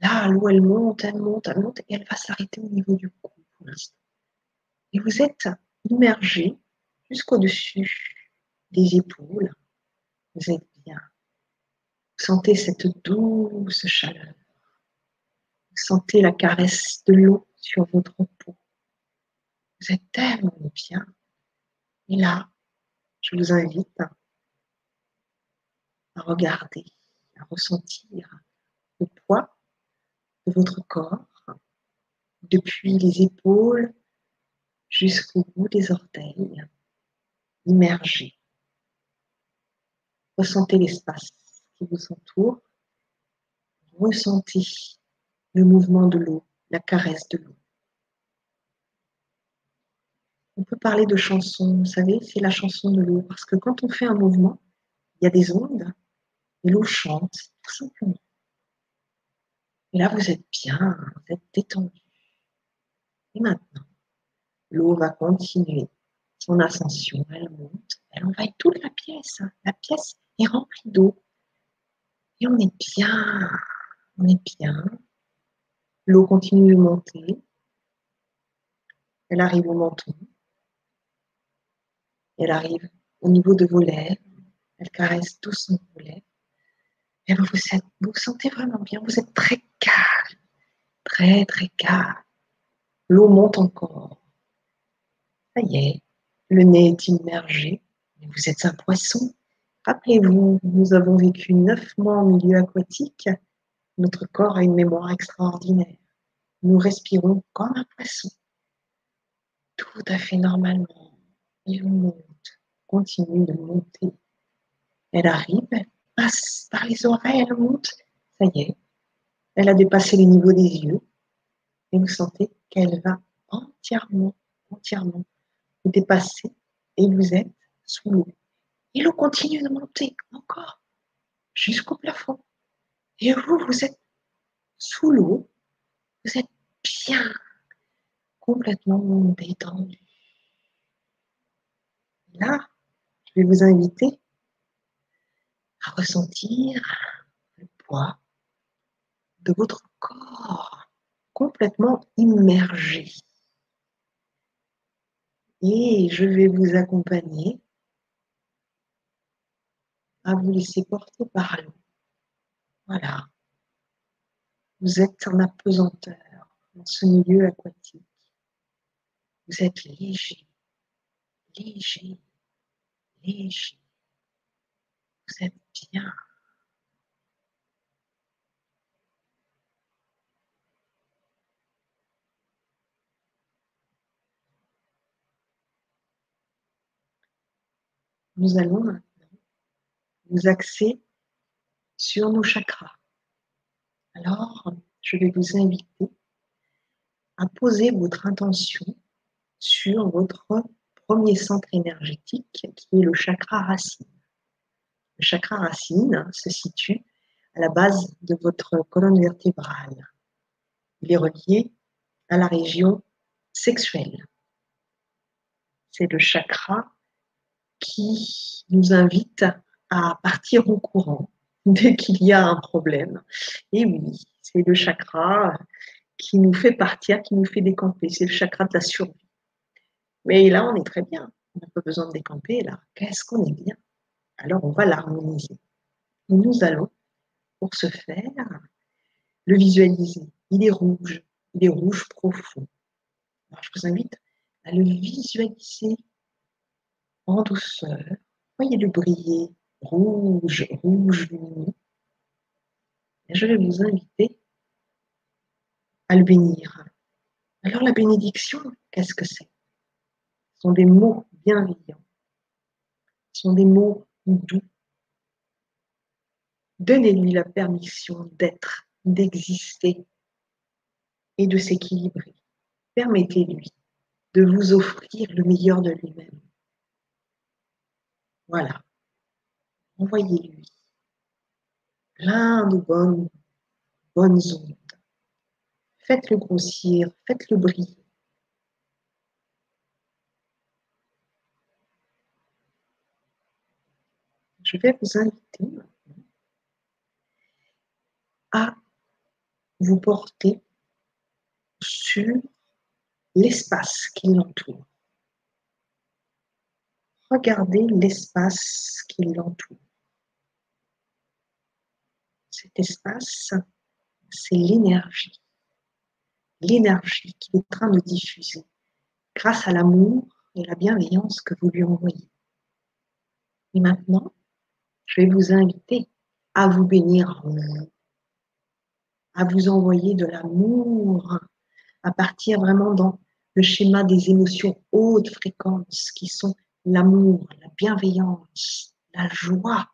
Là, l'eau, elle monte, elle monte, elle monte, et elle va s'arrêter au niveau du cou pour l'instant. Et vous êtes immergé jusqu'au-dessus des épaules. Vous êtes bien. Vous sentez cette douce chaleur. Vous sentez la caresse de l'eau sur votre peau. Vous êtes tellement bien. Et là, je vous invite à regarder, à ressentir le poids de votre corps depuis les épaules jusqu'au bout des orteils, immergé. Ressentez l'espace qui vous entoure. Ressentez le mouvement de l'eau, la caresse de l'eau. On peut parler de chanson, vous savez, c'est la chanson de l'eau, parce que quand on fait un mouvement, il y a des ondes, et l'eau chante, tout simplement. Et là, vous êtes bien, vous êtes détendu. Et maintenant, l'eau va continuer son ascension, elle monte, elle envahit toute la pièce. La pièce est remplie d'eau. Et on est bien, on est bien. L'eau continue de monter. Elle arrive au menton. Elle arrive au niveau de vos lèvres. Elle caresse doucement vos lèvres. Et vous, vous, vous sentez vraiment bien. Vous êtes très calme. Très, très calme. L'eau monte encore. Ça y est, le nez est immergé. Vous êtes un poisson. Rappelez-vous, nous avons vécu neuf mois en milieu aquatique. Notre corps a une mémoire extraordinaire. Nous respirons comme un poisson. Tout à fait normalement. Continue de monter. Elle arrive, elle passe par les oreilles, elle monte. Ça y est, elle a dépassé le niveau des yeux. Et vous sentez qu'elle va entièrement, entièrement vous dépassez et vous êtes sous l'eau. Et l'eau continue de monter encore jusqu'au plafond. Et vous, vous êtes sous l'eau, vous êtes bien, complètement détendu. Là, je vais vous inviter à ressentir le poids de votre corps complètement immergé. Et je vais vous accompagner à vous laisser porter par l'eau. Voilà. Vous êtes en apesanteur dans ce milieu aquatique. Vous êtes léger, léger, Vous êtes bien. Nous allons maintenant nous axer sur nos chakras. Alors, je vais vous inviter à poser votre intention sur votre premier centre énergétique qui est le chakra racine. Le chakra racine se situe à la base de votre colonne vertébrale. Il est relié à la région sexuelle. C'est le chakra qui nous invite à partir au courant dès qu'il y a un problème. Et oui, c'est le chakra qui nous fait partir, qui nous fait décamper. C'est le chakra de la survie. Mais là, on est très bien. On n'a pas besoin de décamper. Là, qu'est-ce qu'on est bien? Alors, on va l'harmoniser. Nous allons, pour ce faire, le visualiser. Il est rouge. Il est rouge profond. Je vous invite à le visualiser en douceur. Voyez-le briller rouge, rouge lumineux. Je vais vous inviter à le bénir. Alors la bénédiction, qu'est-ce que c'est? Ce sont des mots bienveillants. Sont des mots doux. Donnez-lui la permission d'être, d'exister et de s'équilibrer. Permettez-lui de vous offrir le meilleur de lui-même. Voilà. Envoyez-lui plein de bonnes, bonnes ondes. Faites-le grossir, faites-le briller. Je vais vous inviter à vous porter sur l'espace qui l'entoure. Regardez l'espace qui l'entoure. Cet espace, c'est l'énergie. L'énergie qu'il est en train de diffuser grâce à l'amour et la bienveillance que vous lui envoyez. Et maintenant, je vais vous inviter à vous bénir à vous envoyer de l'amour, à partir vraiment dans le schéma des émotions hautes fréquences qui sont l'amour, la bienveillance, la joie.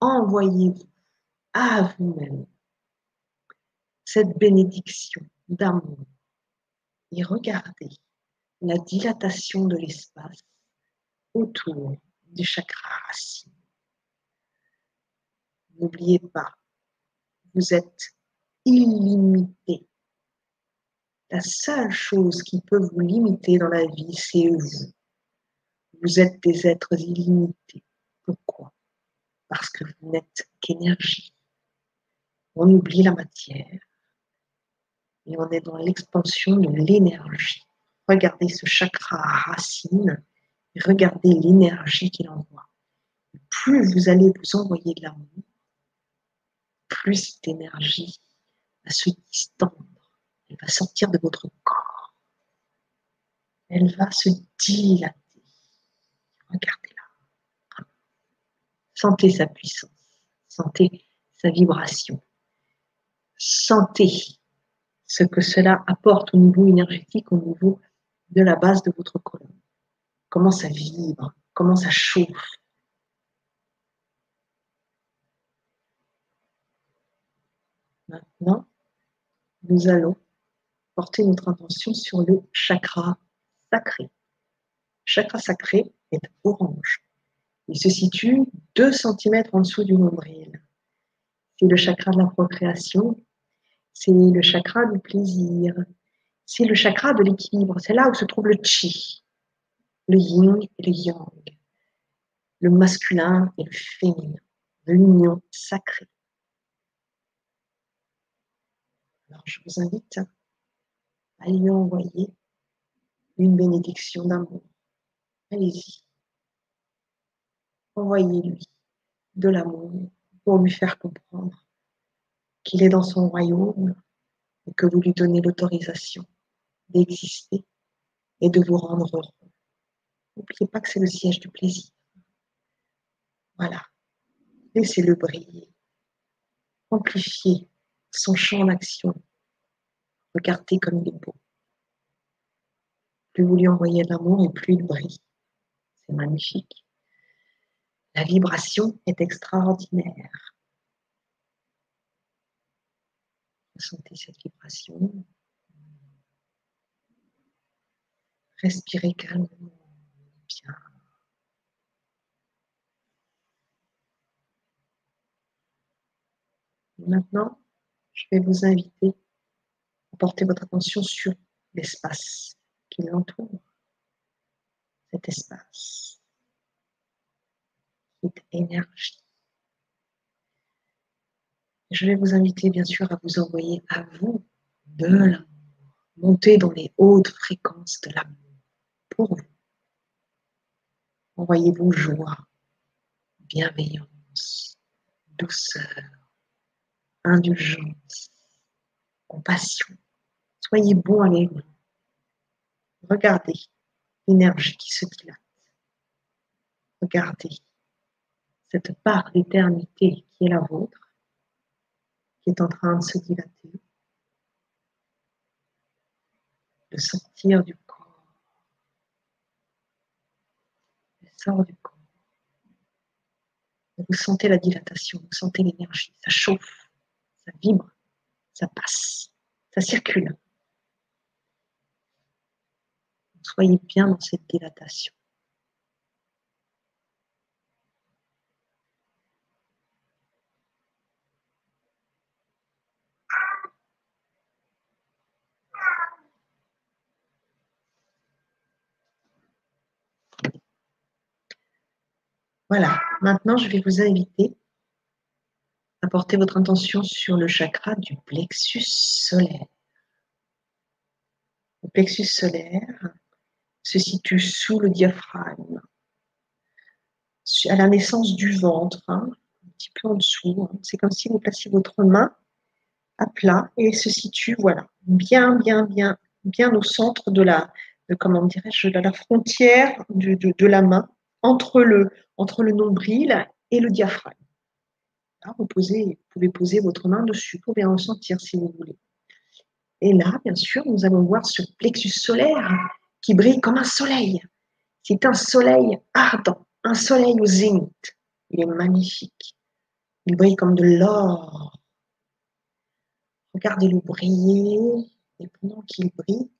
Envoyez-vous à vous-même cette bénédiction d'amour et regardez la dilatation de l'espace autour du chakra racine. N'oubliez pas, vous êtes illimité. La seule chose qui peut vous limiter dans la vie, c'est vous. Vous êtes des êtres illimités. Pourquoi? Parce que vous n'êtes qu'énergie. On oublie la matière et on est dans l'expansion de l'énergie. Regardez ce chakra racine et regardez l'énergie qu'il envoie. Plus vous allez vous envoyer de l'amour, plus cette énergie va se distendre, elle va sortir de votre corps, elle va se dilater. Regardez-la. Sentez sa puissance, sentez sa vibration, sentez ce que cela apporte au niveau énergétique, au niveau de la base de votre colonne. Comment ça vibre, comment ça chauffe. Maintenant, nous allons porter notre intention sur le chakra sacré. Le chakra sacré est orange. Il se situe 2 cm en dessous du nombril. C'est le chakra de la procréation c'est le chakra du plaisir, c'est le chakra de l'équilibre, c'est là où se trouve le chi. le yin et le yang, le masculin et le féminin, l'union sacrée. Alors je vous invite à lui envoyer une bénédiction d'amour. Allez-y. Envoyez-lui de l'amour pour lui faire comprendre qu'il est dans son royaume et que vous lui donnez l'autorisation d'exister et de vous rendre heureux. N'oubliez pas que c'est le siège du plaisir. Voilà. Laissez-le briller. Amplifiez son champ d'action. Regardez comme il est beau. Plus vous lui envoyez de l'amour et plus il brille. C'est magnifique. La vibration est extraordinaire. Ressentez cette vibration. Respirez calmement, bien. maintenant, je vais vous inviter à porter votre attention sur l'espace qui l'entoure. Cet espace, cette énergie. Je vais vous inviter bien sûr à vous envoyer à vous de l'amour, monter dans les hautes fréquences de l'amour pour vous. Envoyez-vous joie, bienveillance, douceur, indulgence, compassion. Soyez bon à l'aimer. Regardez l'énergie qui se dilate. Regardez cette part d'éternité qui est la vôtre, qui est en train de se dilater, de sortir du corps, Elle sort du corps. Vous sentez la dilatation, vous sentez l'énergie, ça chauffe, ça vibre, ça passe, ça circule. Soyez bien dans cette dilatation. Voilà, maintenant je vais vous inviter à porter votre intention sur le chakra du plexus solaire. Le plexus solaire se situe sous le diaphragme, à la naissance du ventre, hein, un petit peu en dessous. Hein. C'est comme si vous placiez votre main à plat et se situe, voilà, bien, bien, bien, bien au centre de la, comment dirais-je, de la frontière de, la main, entre le, entre le nombril et le diaphragme. Vous, vous pouvez poser votre main dessus pour bien ressentir si vous voulez. Et là, bien sûr, nous allons voir ce plexus solaire qui brille comme un soleil. C'est un soleil ardent, un soleil au zénith. Il est magnifique. Il brille comme de l'or. Regardez-le briller et pendant qu'il brille,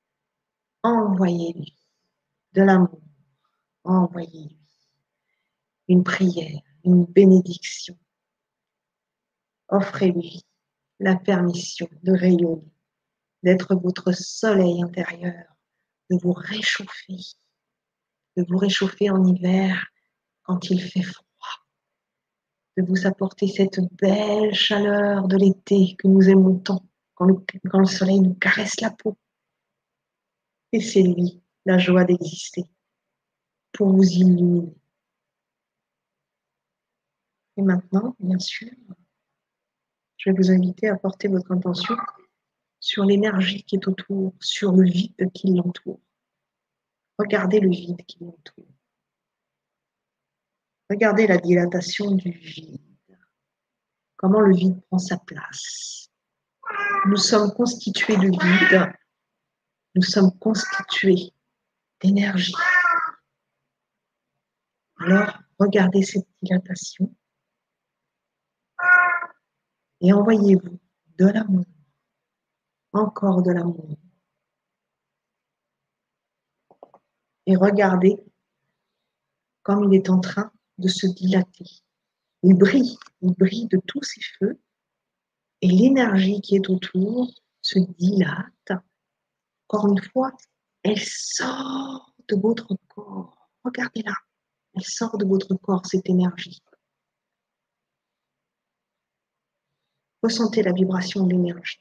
envoyez-lui de l'amour. Envoyez-lui une prière, une bénédiction. Offrez-lui la permission de rayonner, d'être votre soleil intérieur de vous réchauffer, de vous réchauffer en hiver quand il fait froid, de vous apporter cette belle chaleur de l'été que nous aimons tant quand le, soleil nous caresse la peau. Et c'est lui la joie d'exister pour vous illuminer. Et maintenant, bien sûr, je vais vous inviter à porter votre intention sur l'énergie qui est autour, sur le vide qui l'entoure. Regardez le vide qui l'entoure. Regardez la dilatation du vide. Comment le vide prend sa place. Nous sommes constitués de vide. Nous sommes constitués d'énergie. Alors, regardez cette dilatation et envoyez-vous de l'amour encore de l'amour. Et regardez comme il est en train de se dilater. Il brille, il brille de tous ses feux et l'énergie qui est autour se dilate. Encore une fois, elle sort de votre corps. Regardez-la. Elle sort de votre corps, cette énergie. Ressentez la vibration de l'énergie.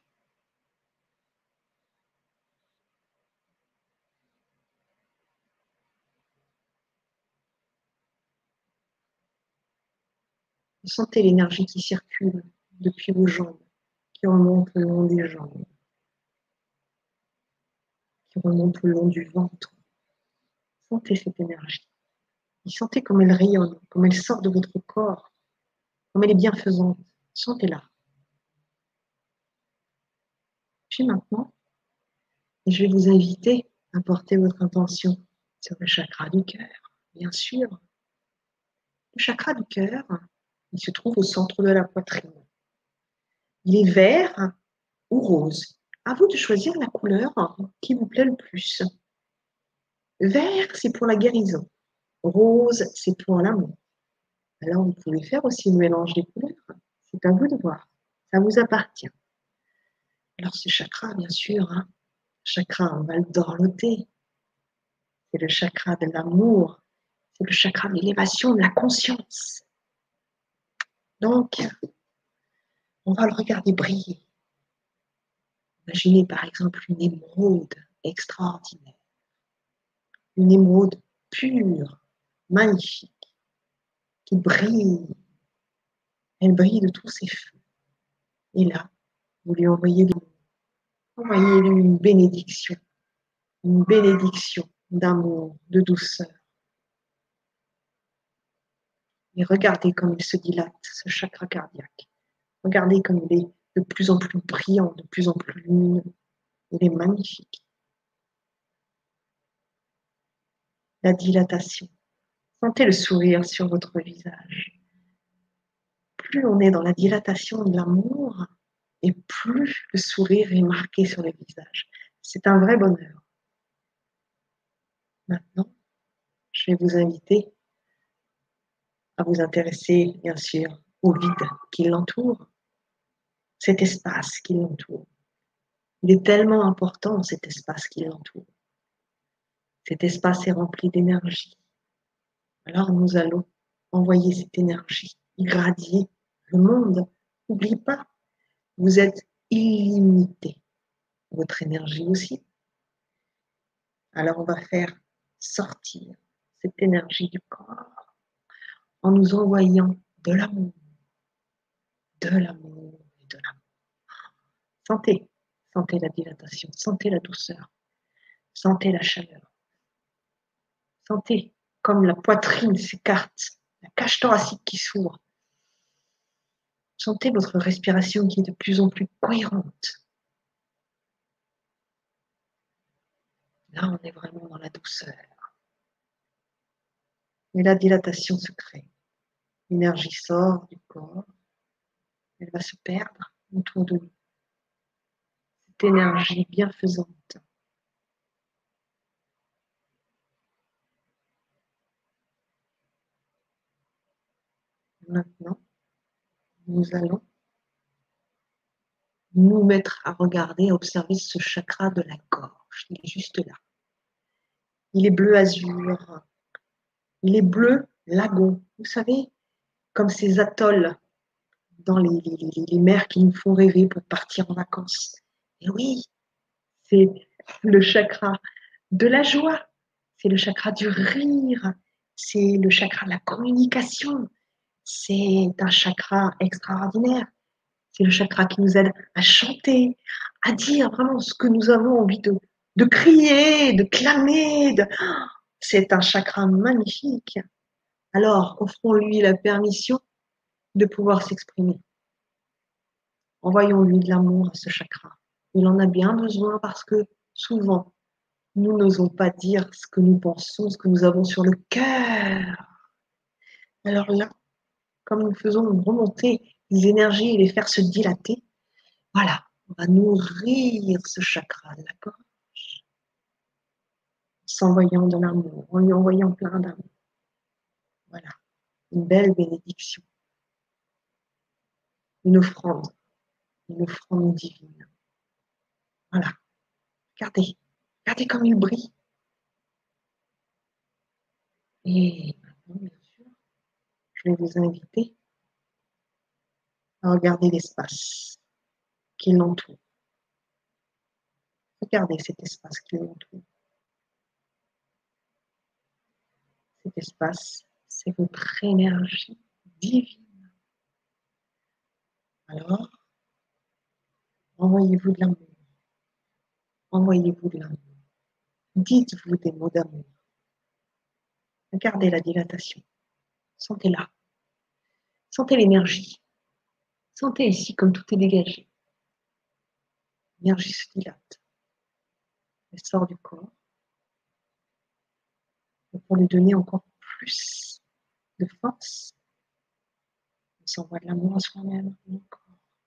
Sentez l'énergie qui circule depuis vos jambes, qui remonte le long des jambes, qui remonte le long du ventre. Sentez cette énergie. Sentez comme elle rayonne, comme elle sort de votre corps, comme elle est bienfaisante. Sentez-la. Maintenant, je vais vous inviter à porter votre intention sur le chakra du cœur, bien sûr. Le chakra du cœur, il se trouve au centre de la poitrine. Il est vert ou rose. À vous de choisir la couleur qui vous plaît le plus. Vert, c'est pour la guérison. Rose, c'est pour l'amour. Alors, vous pouvez faire aussi le mélange des couleurs. C'est à vous de voir. Ça vous appartient. Alors, ce chakra, bien sûr, hein, chakra, on va le dorloter. C'est le chakra de l'amour. C'est le chakra de l'élévation de la conscience. Donc, on va le regarder briller. Imaginez par exemple une émeraude extraordinaire, une émeraude pure, magnifique, qui brille. Elle brille de tous ses feux. Et là, vous lui envoyez, envoyez une bénédiction, une bénédiction d'amour, de douceur. Et regardez comme il se dilate, ce chakra cardiaque. Regardez comme il est de plus en plus brillant, de plus en plus lumineux. Il est magnifique. La dilatation. Sentez le sourire sur votre visage. Plus on est dans la dilatation de l'amour, et plus le sourire est marqué sur le visage. C'est un vrai bonheur. Maintenant, je vais vous inviter à vous intéresser, bien sûr, au vide qui l'entoure, cet espace qui l'entoure. Il est tellement important, cet espace qui l'entoure. Cet espace est rempli d'énergie. Alors nous allons envoyer cette énergie, irradier le monde. N'oublie pas, vous êtes illimité. Votre énergie aussi. Alors on va faire sortir cette énergie du corps en nous envoyant de l'amour, de l'amour et de l'amour. Sentez, sentez la dilatation, sentez la douceur, sentez la chaleur. Sentez comme la poitrine s'écarte, la cage thoracique qui s'ouvre. Sentez votre respiration qui est de plus en plus cohérente. Là, on est vraiment dans la douceur. Et la dilatation se crée. L'énergie sort du corps, elle va se perdre autour de nous. Cette énergie bienfaisante. Maintenant, nous allons nous mettre à regarder, à observer ce chakra de la gorge. Il est juste là. Il est bleu azur. Il est bleu lagon. Vous savez, comme ces atolls dans les, les, mers qui nous font rêver pour partir en vacances. Et oui, c'est le chakra de la joie, c'est le chakra du rire, c'est le chakra de la communication, c'est un chakra extraordinaire. C'est le chakra qui nous aide à chanter, à dire vraiment ce que nous avons envie de, crier, de clamer. C'est un chakra magnifique. Alors, offrons-lui la permission de pouvoir s'exprimer. Envoyons-lui de l'amour à ce chakra. Il en a bien besoin parce que souvent, nous n'osons pas dire ce que nous pensons, ce que nous avons sur le cœur. Alors là, comme nous faisons remonter les énergies et les faire se dilater, voilà, on va nourrir ce chakra de la gorge, s'envoyant de l'amour, en lui envoyant plein d'amour. Voilà, une belle bénédiction. Une offrande, une offrande divine. Voilà. Regardez, regardez comme il brille. Et je vais vous inviter à regarder l'espace qui l'entoure. Regardez cet espace qui l'entoure. Cet espace, c'est votre énergie divine. Alors, envoyez-vous de l'amour. Envoyez-vous de l'amour. Dites-vous des mots d'amour. Regardez la dilatation. Sentez-la. Sentez l'énergie. Sentez ici comme tout est dégagé. L'énergie se dilate. Elle sort du corps. pour lui donner encore plus de force, on s'envoie de l'amour à soi-même,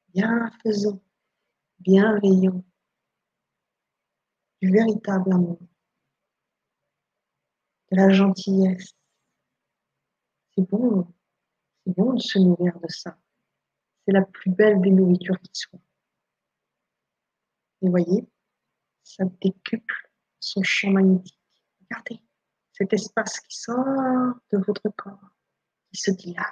bienfaisant, bienveillant, du véritable amour, de la gentillesse. C'est bon, bon de se nourrir de ça. C'est la plus belle des nourritures qui soit. Et voyez, ça décuple son champ magnétique. Regardez cet espace qui sort de votre corps, qui se dilate.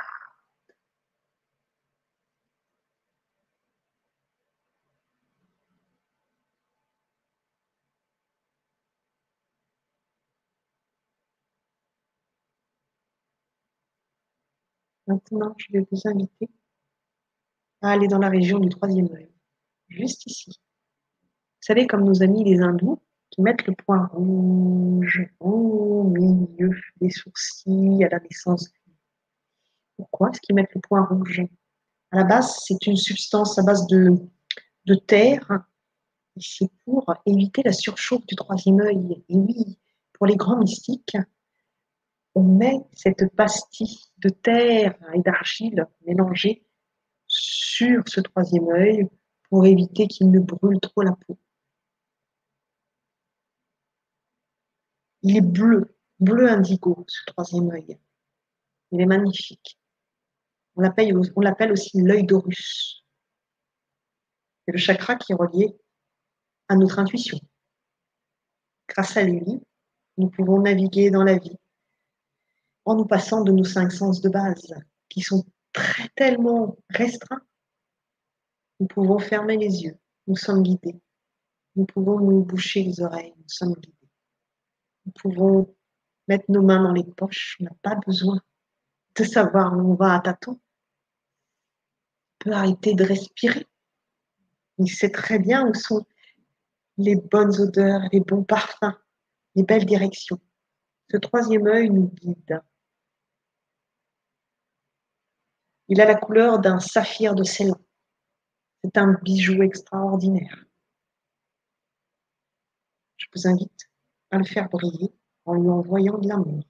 Maintenant, je vais vous inviter à aller dans la région du troisième œil, juste ici. Vous savez, comme nos amis les hindous, qui mettent le point rouge au milieu des sourcils à la naissance. Pourquoi est-ce qu'ils mettent le point rouge? À la base, c'est une substance à base de, de terre. C'est pour éviter la surchauffe du troisième œil. Et oui, pour les grands mystiques, on met cette pastille de terre et d'argile mélangée sur ce troisième œil pour éviter qu'il ne brûle trop la peau. Il est bleu, bleu indigo, ce troisième œil. Il est magnifique. On l'appelle aussi l'œil d'Horus. C'est le chakra qui est relié à notre intuition. Grâce à lui, nous pouvons naviguer dans la vie en nous passant de nos cinq sens de base, qui sont très, tellement restreints. Nous pouvons fermer les yeux, nous sommes guidés. Nous pouvons nous boucher les oreilles, nous sommes guidés. Nous pouvons mettre nos mains dans les poches, on n'a pas besoin de savoir où on va à tâtons. On peut arrêter de respirer. Il sait très bien où sont les bonnes odeurs, les bons parfums, les belles directions. Ce troisième œil nous guide. Il a la couleur d'un saphir de Ceylan. C'est un bijou extraordinaire. Je vous invite à le faire briller en lui envoyant de l'amour.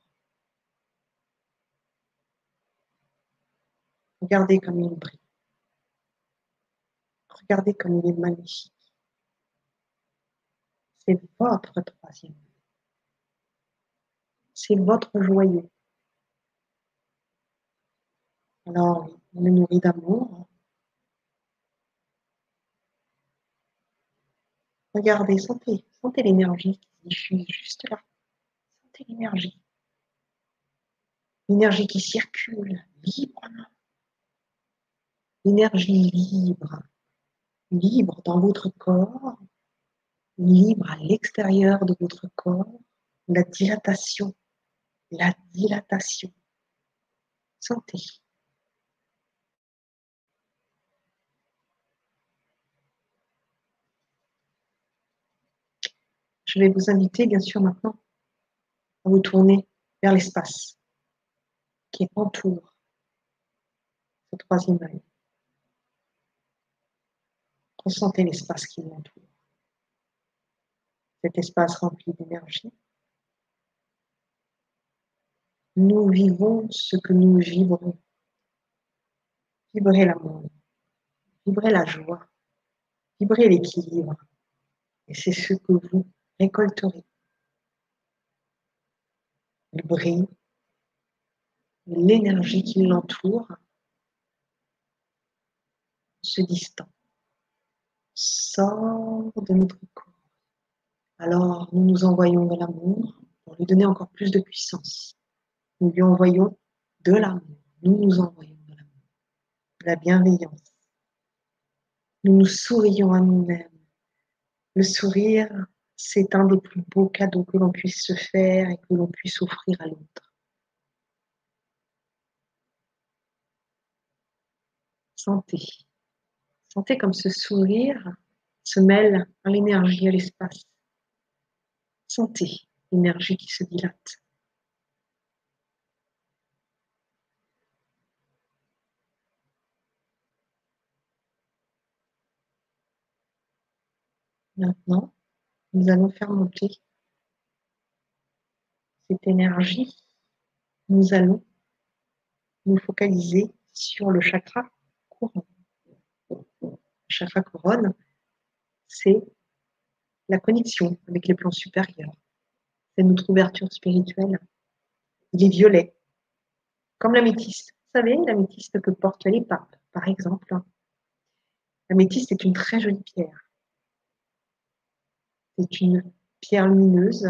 Regardez comme il brille. Regardez comme il est magnifique. C'est votre troisième. C'est votre joyau. Alors, on est nourri d'amour. Regardez, sentez, sentez l'énergie qui diffuse juste là. Sentez l'énergie. L'énergie qui circule librement. L'énergie libre. Libre dans votre corps. Libre à l'extérieur de votre corps. La dilatation. La dilatation. Sentez. Je vais vous inviter, bien sûr, maintenant à vous tourner vers l'espace qui entoure ce troisième œil. Ressentez l'espace qui l'entoure. Cet espace rempli d'énergie. Nous vivons ce que nous vibrons. Vibrez l'amour, vibrez la joie, vibrez l'équilibre. Et c'est ce que vous récolterez. Le bris, l'énergie qui l'entoure se distend, sort de notre corps. Alors nous nous envoyons de l'amour pour lui donner encore plus de puissance. nous lui envoyons de l'amour. Nous nous envoyons de l'amour, de la bienveillance. Nous nous sourions à nous-mêmes. Le sourire, c'est un des plus beaux cadeaux que l'on puisse se faire et que l'on puisse offrir à l'autre. Sentez. Sentez comme ce sourire se mêle à l'énergie, à l'espace. Sentez l'énergie qui se dilate. Maintenant, nous allons faire monter cette énergie. Nous allons nous focaliser sur le chakra couronne. Le chakra couronne, c'est la connexion avec les plans supérieurs. C'est notre ouverture spirituelle. Il est violet, comme l'améthyste. Vous savez, l'améthyste que portent les papes, par exemple. L'améthyste est une très jolie pierre. C'est une pierre lumineuse,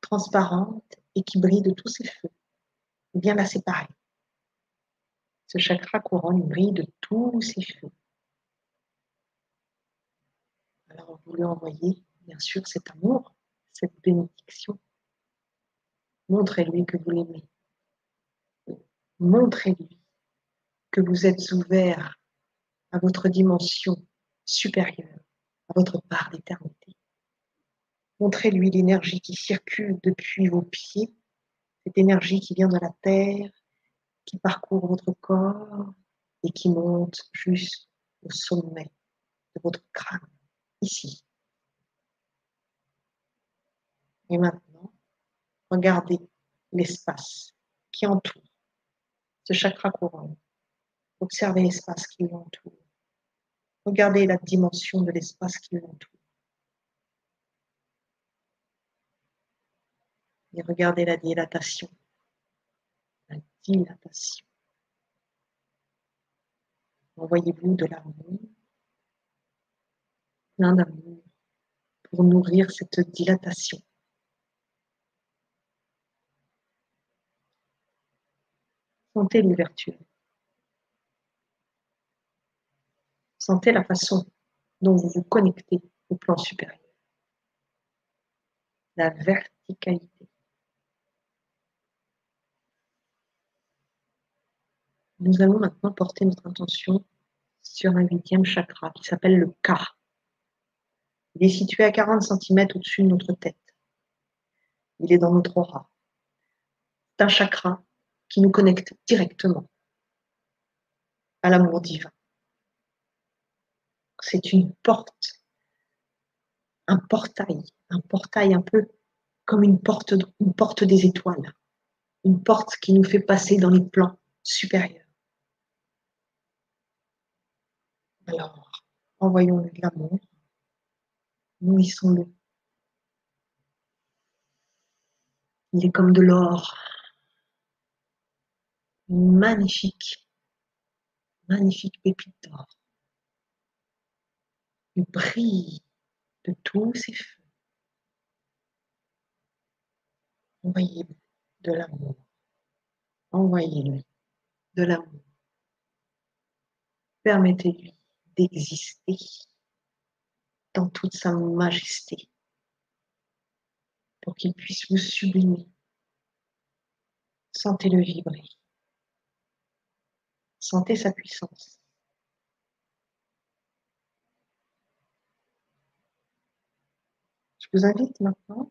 transparente et qui brille de tous ses feux. bien la séparer. Ce chakra couronne brille de tous ses feux. Alors vous lui envoyez bien sûr cet amour, cette bénédiction. Montrez-lui que vous l'aimez. Montrez-lui que vous êtes ouvert à votre dimension supérieure, à votre part d'éternité. Montrez-lui l'énergie qui circule depuis vos pieds, cette énergie qui vient de la terre, qui parcourt votre corps et qui monte jusqu'au sommet de votre crâne, ici. Et maintenant, regardez l'espace qui entoure ce chakra couronne. Observez l'espace qui l'entoure. Regardez la dimension de l'espace qui l'entoure. Et regardez la dilatation. La dilatation. Envoyez-vous de l'amour, plein d'amour, pour nourrir cette dilatation. Sentez l'ouverture. Sentez la façon dont vous vous connectez au plan supérieur. La verticalité. Nous allons maintenant porter notre intention sur un huitième chakra qui s'appelle le K. Il est situé à 40 cm au-dessus de notre tête. Il est dans notre aura. C'est un chakra qui nous connecte directement à l'amour divin. C'est une porte, un portail, un portail un peu comme une porte des étoiles, une porte qui nous fait passer dans les plans supérieurs. Alors, envoyons-le de l'amour, nourrissons-le. Il est comme de l'or, magnifique, magnifique pépite d'or. Il brille de tous ses feux. Envoyez-lui de l'amour. Envoyez-lui de l'amour. Permettez-lui d'exister dans toute sa majesté pour qu'il puisse vous sublimer. Sentez-le vibrer. Sentez sa puissance. Je vous invite maintenant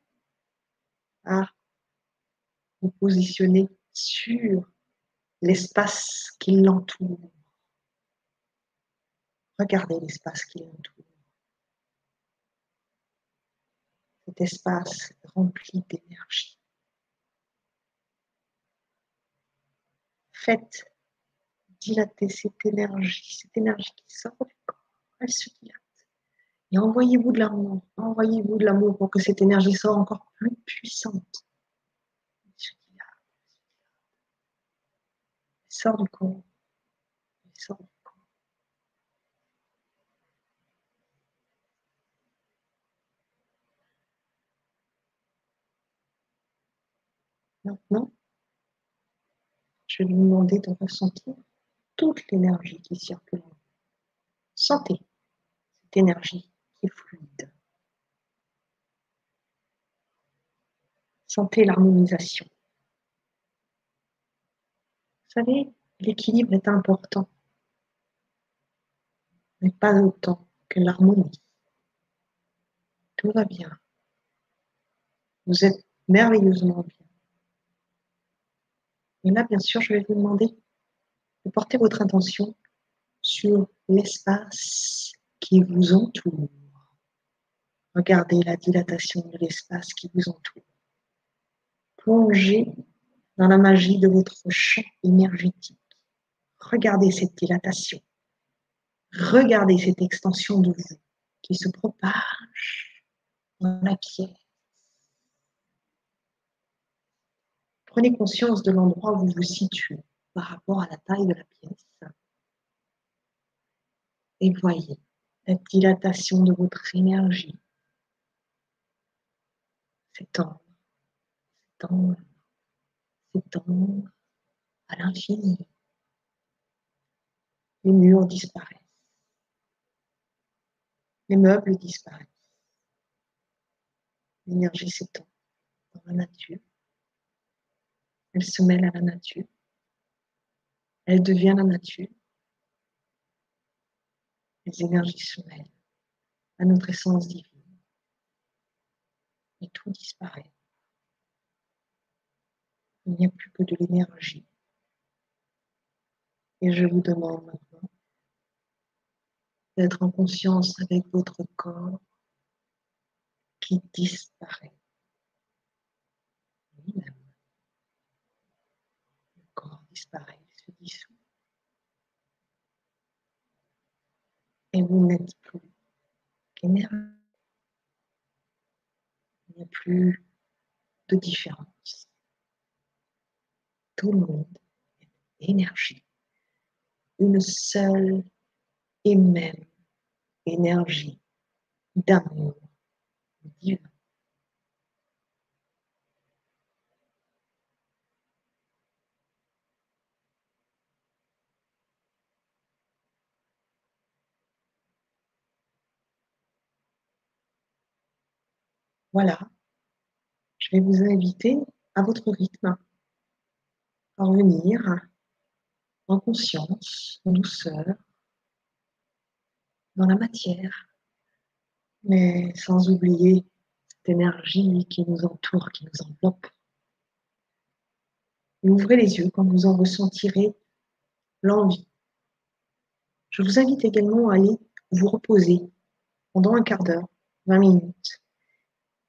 à vous positionner sur l'espace qui l'entoure. Regardez l'espace qui l'entoure. Cet espace rempli d'énergie. Faites dilater cette énergie, cette énergie qui sort du corps, elle se dilate. Et envoyez-vous de l'amour, envoyez-vous de l'amour pour que cette énergie soit encore plus puissante. Elle se dilate, elle sort du corps, elle sort du Maintenant, je vais vous demander de ressentir toute l'énergie qui circule. Sentez cette énergie qui est fluide. Sentez l'harmonisation. Vous savez, l'équilibre est important, mais pas autant que l'harmonie. Tout va bien. Vous êtes merveilleusement bien. Et là, bien sûr, je vais vous demander de porter votre attention sur l'espace qui vous entoure. Regardez la dilatation de l'espace qui vous entoure. Plongez dans la magie de votre champ énergétique. Regardez cette dilatation. Regardez cette extension de vous qui se propage dans la pièce. Prenez conscience de l'endroit où vous vous situez par rapport à la taille de la pièce. Et voyez la dilatation de votre énergie s'étendre, s'étendre, s'étendre à l'infini. Les murs disparaissent. Les meubles disparaissent. L'énergie s'étend dans la nature. Elle se mêle à la nature. Elle devient la nature. Les énergies se mêlent à notre essence divine. Et tout disparaît. Il n'y a plus que de l'énergie. Et je vous demande maintenant d'être en conscience avec votre corps qui disparaît. Lui-même. Le corps disparaît, se dissout. Et vous n'êtes plus qu'énergie. Il n'y a plus de différence. Tout le monde est énergie. Une seule et même énergie d'amour divin. Voilà, je vais vous inviter à votre rythme à revenir en conscience, en douceur, dans la matière, mais sans oublier cette énergie qui nous entoure, qui nous enveloppe. Et ouvrez les yeux quand vous en ressentirez l'envie. Je vous invite également à aller vous reposer pendant un quart d'heure, 20 minutes,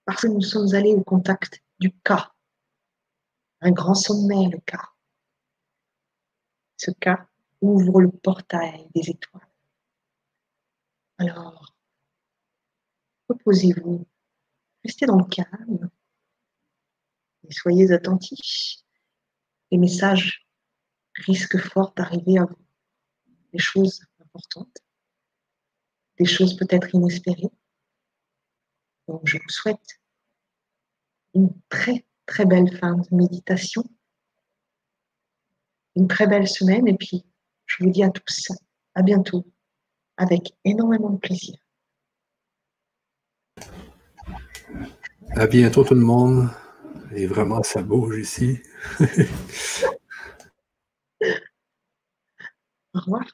parce que nous sommes allés au contact du cas. Un grand sommet, le cas. Ce cas ouvre le portail des étoiles. Alors, reposez-vous, restez dans le calme et soyez attentifs. Les messages risquent fort d'arriver à vous. Des choses importantes, des choses peut-être inespérées. Donc je vous souhaite une très très belle fin de méditation, une très belle semaine et puis je vous dis à tous à bientôt avec énormément de plaisir. À bientôt tout le monde. Et vraiment, ça bouge ici. Au revoir.